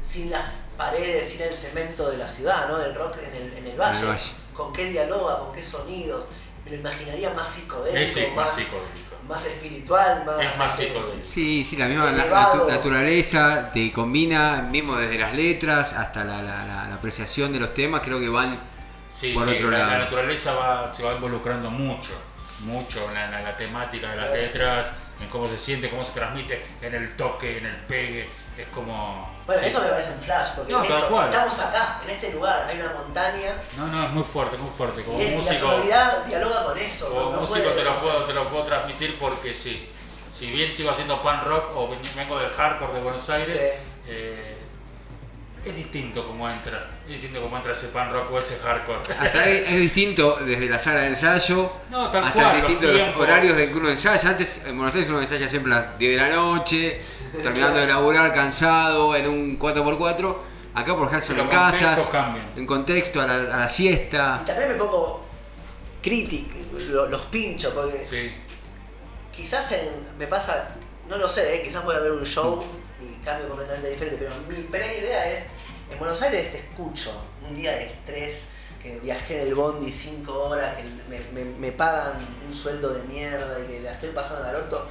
sin las paredes, sin el cemento de la ciudad, ¿no? El rock en el, en el valle. valle. ¿Con qué dialoga? ¿Con qué sonidos? Me lo imaginaría más psicodélico, más más, psicodélico. más espiritual, más... Es más este, psicodélico. Sí, sí, la misma naturaleza te combina, mismo desde las letras hasta la, la- la- la apreciación de los temas, creo que van Sí, por sí, otro la, lado. la naturaleza va, se va involucrando mucho, mucho en la temática de las letras, en cómo se siente, cómo se transmite, en el toque, en el pegue, es como... Bueno, sí. eso me parece un flash, porque No, eso, estamos acá, en este lugar, hay una montaña, No, no, es muy fuerte, muy fuerte. Como y es- la músico, sonoridad dialoga con eso. como no, no músico puede- te, lo puedo, te lo puedo transmitir porque sí. Si bien sigo haciendo pan rock o ven- vengo del hardcore de Buenos Aires, Sí. eh, es distinto como entra. Es distinto como entra ese pan rock o ese hardcore. Hasta es, es distinto desde la sala de ensayo No, tal hasta cual, los distinto los tiempos. horarios de que uno ensaya. Antes en Buenos Aires uno ensaya siempre a las 10 de la noche, terminando de laburar cansado en un 4x4. Acá por ejemplo Los en casas, cambian. en contexto, a la, a la siesta. Y también me pongo crítico, lo- los pincho, porque Sí. quizás en- me pasa, no lo sé, ¿eh? quizás voy a ver un show y cambio completamente diferente, pero mi pre-idea es, en Buenos Aires te escucho, un día de estrés, que viajé en el bondi cinco horas, que me, me- me pagan un sueldo de mierda y que la estoy pasando al orto,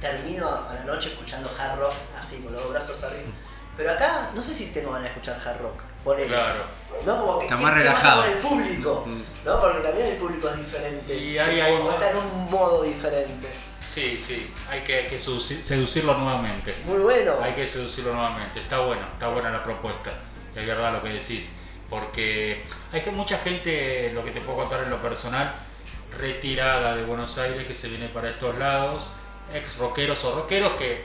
termino a la noche escuchando hard rock, así, con los dos brazos arriba. Pero acá, no sé si tengo ganas de escuchar hard rock, ponele. Claro. ¿No? Como que, Está ¿qué, más qué pasa relajado. con el público? ¿No? Porque también el público es diferente. Y hay- hay- está en un modo diferente. Sí, sí, hay que, que seducir- seducirlo nuevamente. Muy bueno. Hay que seducirlo nuevamente. Está bueno, está buena la propuesta. Y es verdad lo que decís. Porque hay que mucha gente, lo que te puedo contar en lo personal, retirada de Buenos Aires que se viene para estos lados, ex rockeros o rockeros que,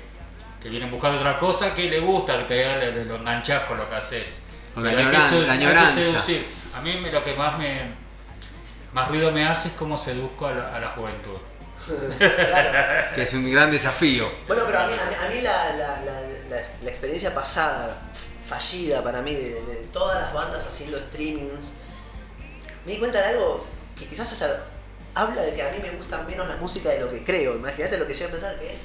que vienen buscando otra cosa que le gusta, que te le, le- lo enganchás con lo que haces. La Pero hay que añoran- sedu- la hay que añoranza. seducir. A mí me- lo que más me más ruido me hace es cómo seduzco a la, a la juventud. claro. Que es un gran desafío. Bueno, pero a mí, a mí, a mí la, la, la, la- la experiencia pasada, fallida para mí, de, de todas las bandas haciendo streamings, me di cuenta de algo que quizás hasta habla de que a mí me gusta menos la música de lo que creo. Imagínate lo que llegué a pensar que es.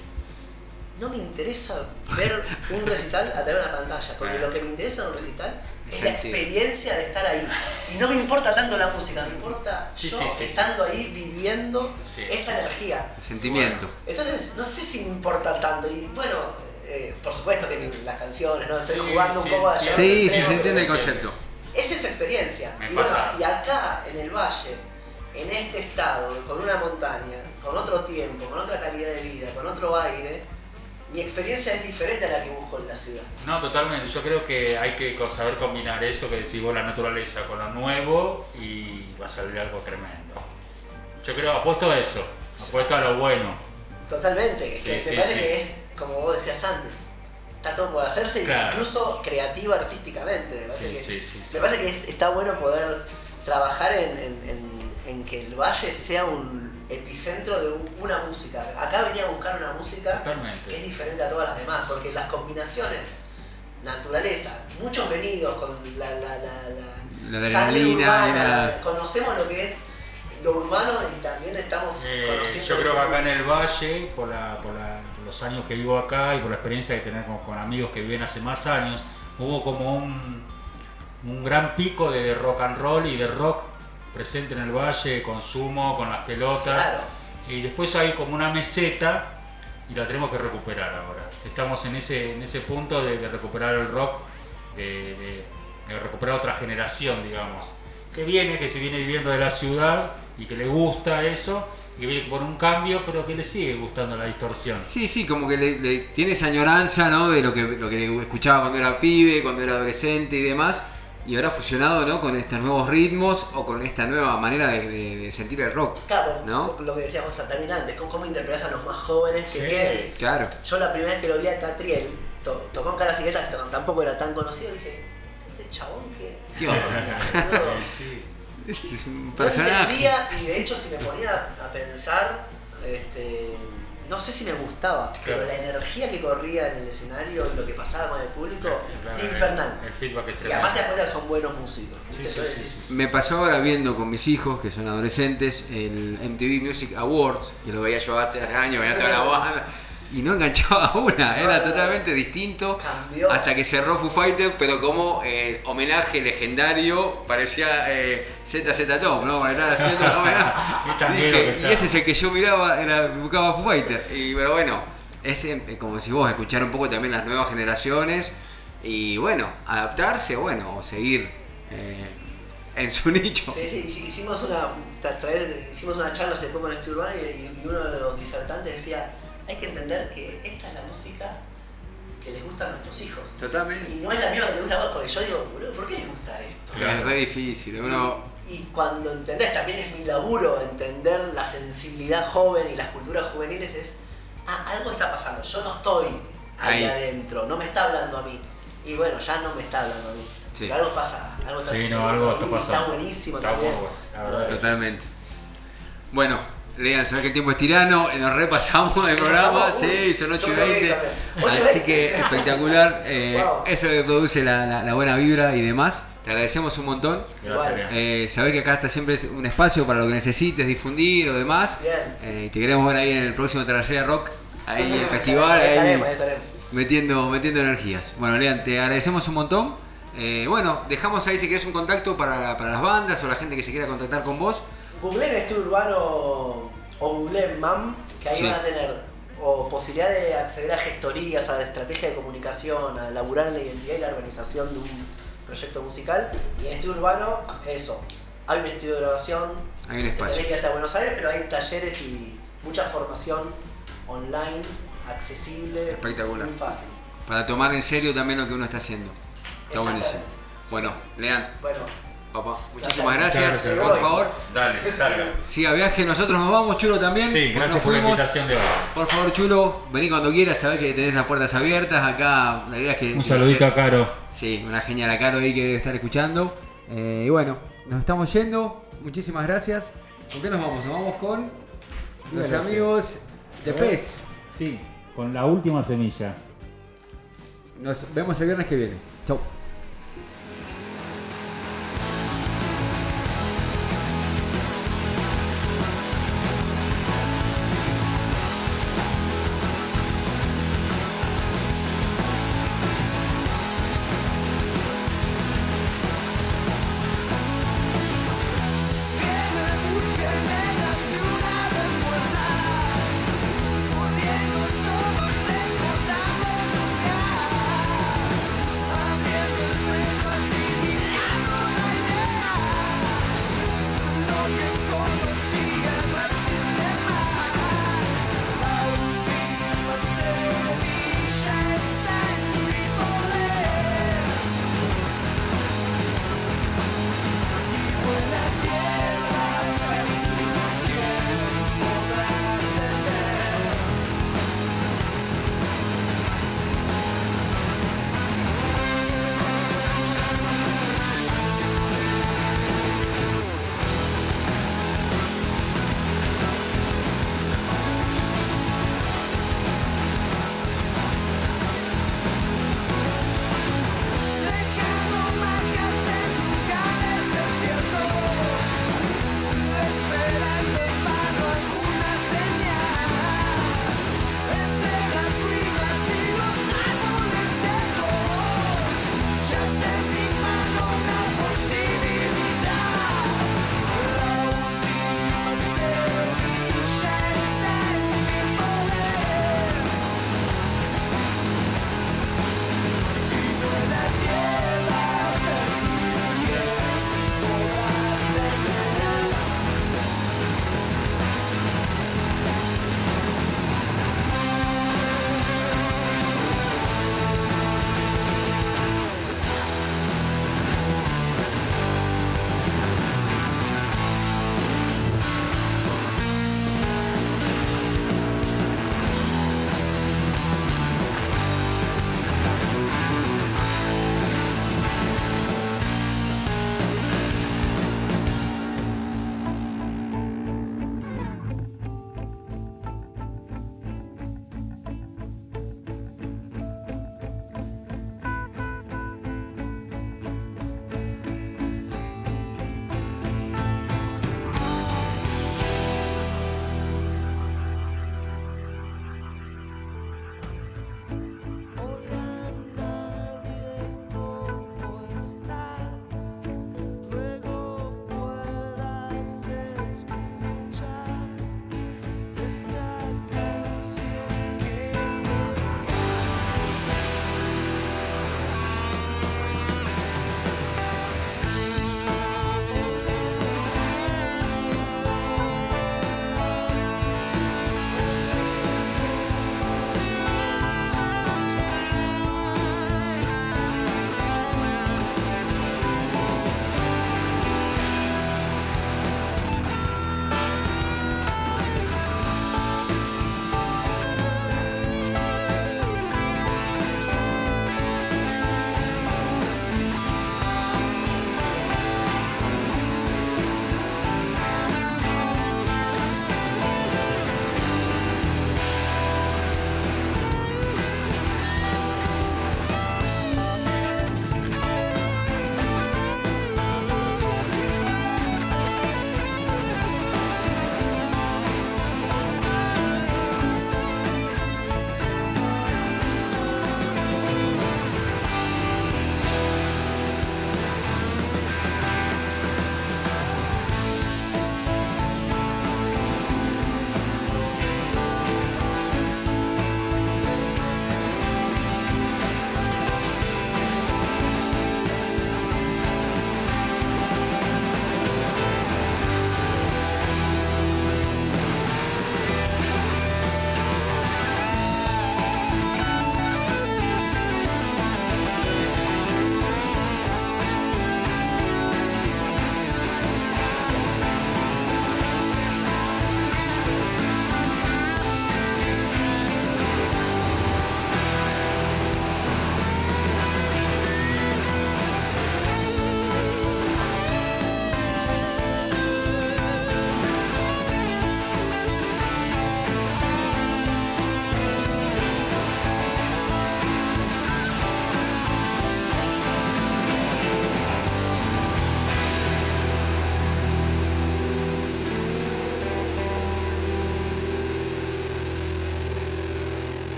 No me interesa ver un recital a través de una pantalla, porque lo que me interesa de un recital es la experiencia de estar ahí. Y no me importa tanto la música, me importa Sí, yo sí, sí, estando ahí viviendo esa energía. El sentimiento. Entonces, no sé si me importa tanto. Y bueno, eh, por supuesto que mi- las canciones, ¿no? Estoy jugando un poco a sí. Sí, se entiende el concepto. Es esa experiencia. Me y bueno, y acá, en el valle, en este estado, con una montaña, con otro tiempo, con otra calidad de vida, con otro aire, mi experiencia es diferente a la que busco en la ciudad. No, totalmente. Yo creo que hay que saber combinar eso que decís vos, la naturaleza, con lo nuevo y va a salir algo tremendo. Yo creo, apuesto a eso, apuesto a lo bueno. Totalmente. Sí, me sí, parece sí. que es, como vos decías antes, está todo por hacerse, Claro. incluso creativa artísticamente. Me parece, Sí, que, sí, sí, sí. me parece que es- está bueno poder trabajar en, en- en- en que el valle sea un epicentro de un- una música. Acá venía a buscar una música Totalmente. que es diferente a todas las demás, porque las combinaciones, naturaleza, muchos venidos con la, la, la, la La sangre urbana, la- la- conocemos lo que es lo urbano y también estamos Eh, conociendo yo creo que este acá en el Valle, por, la- por la- por los años que vivo acá y por la experiencia de tener con, con amigos que viven hace más años, hubo como un, un gran pico de rock and roll y de rock presente en el Valle, consumo, con las pelotas. Claro. Y después hay como una meseta y la tenemos que recuperar ahora. Estamos en ese, en ese punto de, de recuperar el rock, de, de- de recuperar otra generación, digamos, que viene, que se viene viviendo de la ciudad y que le gusta eso, y que viene por un cambio, pero que le sigue gustando la distorsión. Sí, sí, como que le, le- tiene esa añoranza, ¿no? De lo que, lo que escuchaba cuando era pibe, cuando era adolescente y demás. Y ahora fusionado ¿no? con estos nuevos ritmos o con esta nueva manera de, de- de sentir el rock. Claro, ¿no? lo que decíamos también antes, cómo, cómo interpretás a los más jóvenes que tienen. Claro. Yo la primera vez que lo vi a Catriel, to- tocó en t- tampoco era tan conocido, dije, este chabón que. ¿Qué onda? boludo?". Es un No personaje. entendía y de hecho si me ponía a pensar, este, no sé si me gustaba, pero la energía que corría en el escenario y lo que pasaba con el público, Claro, infernal. El feedback es Y además te das cuenta que son buenos músicos. ¿viste? Sí, sí, Entonces sí, decís, sí. Me pasó ahora viendo con mis hijos, que son adolescentes, el MTV Music Awards, que lo veía yo hace años, veía toda la banda, y no enganchaba una, era totalmente distinto. Cambió. Hasta que cerró Foo Fighters, pero como eh, homenaje legendario, parecía eh, ZZ Top, ¿no? Era el homenaje. Y Dije, ese es el que yo miraba, era, buscaba Foo Fighters. Y, pero bueno, es eh, como si vos escuchar un poco también las nuevas generaciones y bueno, adaptarse, bueno, o seguir eh, en su nicho. Sí, sí, hici- hicimos una, hicimos una charla hace poco en este urbano y, y uno de los disertantes decía, hay que entender que esta es la música que les gusta a nuestros hijos. Totalmente. Y no es la misma que te gusta a vos, porque yo digo, boludo, ¿por qué les gusta esto? Es re difícil. Uno, Y cuando entendés, también es mi laburo entender la sensibilidad joven y las culturas juveniles, es, ah, algo está pasando, yo no estoy ahí, Ahí. adentro, no me está hablando a mí. Y bueno, ya no me está hablando a mí. Sí. Pero algo pasa, algo está Sí, no, sucediendo algo está y está buenísimo Está también. bueno, la verdad. totalmente. Bueno, Lean, sabes que el tiempo es tirano, nos repasamos el programa, pasamos, sí, son 8 yo y me voy 20. también. 8 y Así 20. que espectacular, eh, Wow. eso que produce la, la- la buena vibra y demás. Te agradecemos un montón. Gracias. Eh, sabés que acá está siempre un espacio para lo que necesites difundir o demás. Bien. Eh, y te queremos ver ahí en el próximo Trayectoria Rock, ahí en el festival, Ahí ahí estaremos, ahí estaremos. metiendo, metiendo energías. Bueno, Lean, te agradecemos un montón. Eh, bueno, dejamos ahí si querés un contacto para, para las bandas o la gente que se quiera contactar con vos. Googleen Estudio Urbano o googleen MAM, que ahí Sí. van a tener o posibilidad de acceder a gestorías, a estrategia de comunicación, a elaborar la identidad y la organización de un proyecto musical. Y en Estudio Urbano, eso. Hay un estudio de grabación, Hay un espacio. que hasta Buenos Aires, pero hay talleres y mucha formación online, accesible, Espectacular. muy fácil. Para tomar en serio también lo que uno está haciendo. Está buenísimo. Bueno, Lean, Bueno, papá, muchísimas Gracias. gracias. Gracias. Por favor, Dale, salga. siga viaje. Nosotros nos vamos, Chulo, también. Sí, gracias por la invitación de hoy. Por favor, Chulo, vení cuando quieras. Sabés que tenés las puertas abiertas. Acá la idea es que. Un saludito a Caro. Sí, una genial a Caro ahí que debe estar escuchando. Eh, y bueno, nos estamos yendo. Muchísimas gracias. ¿Con qué nos vamos? Nos vamos con los amigos de. PES. Sí, con la última semilla. Nos vemos el viernes que viene. Chau.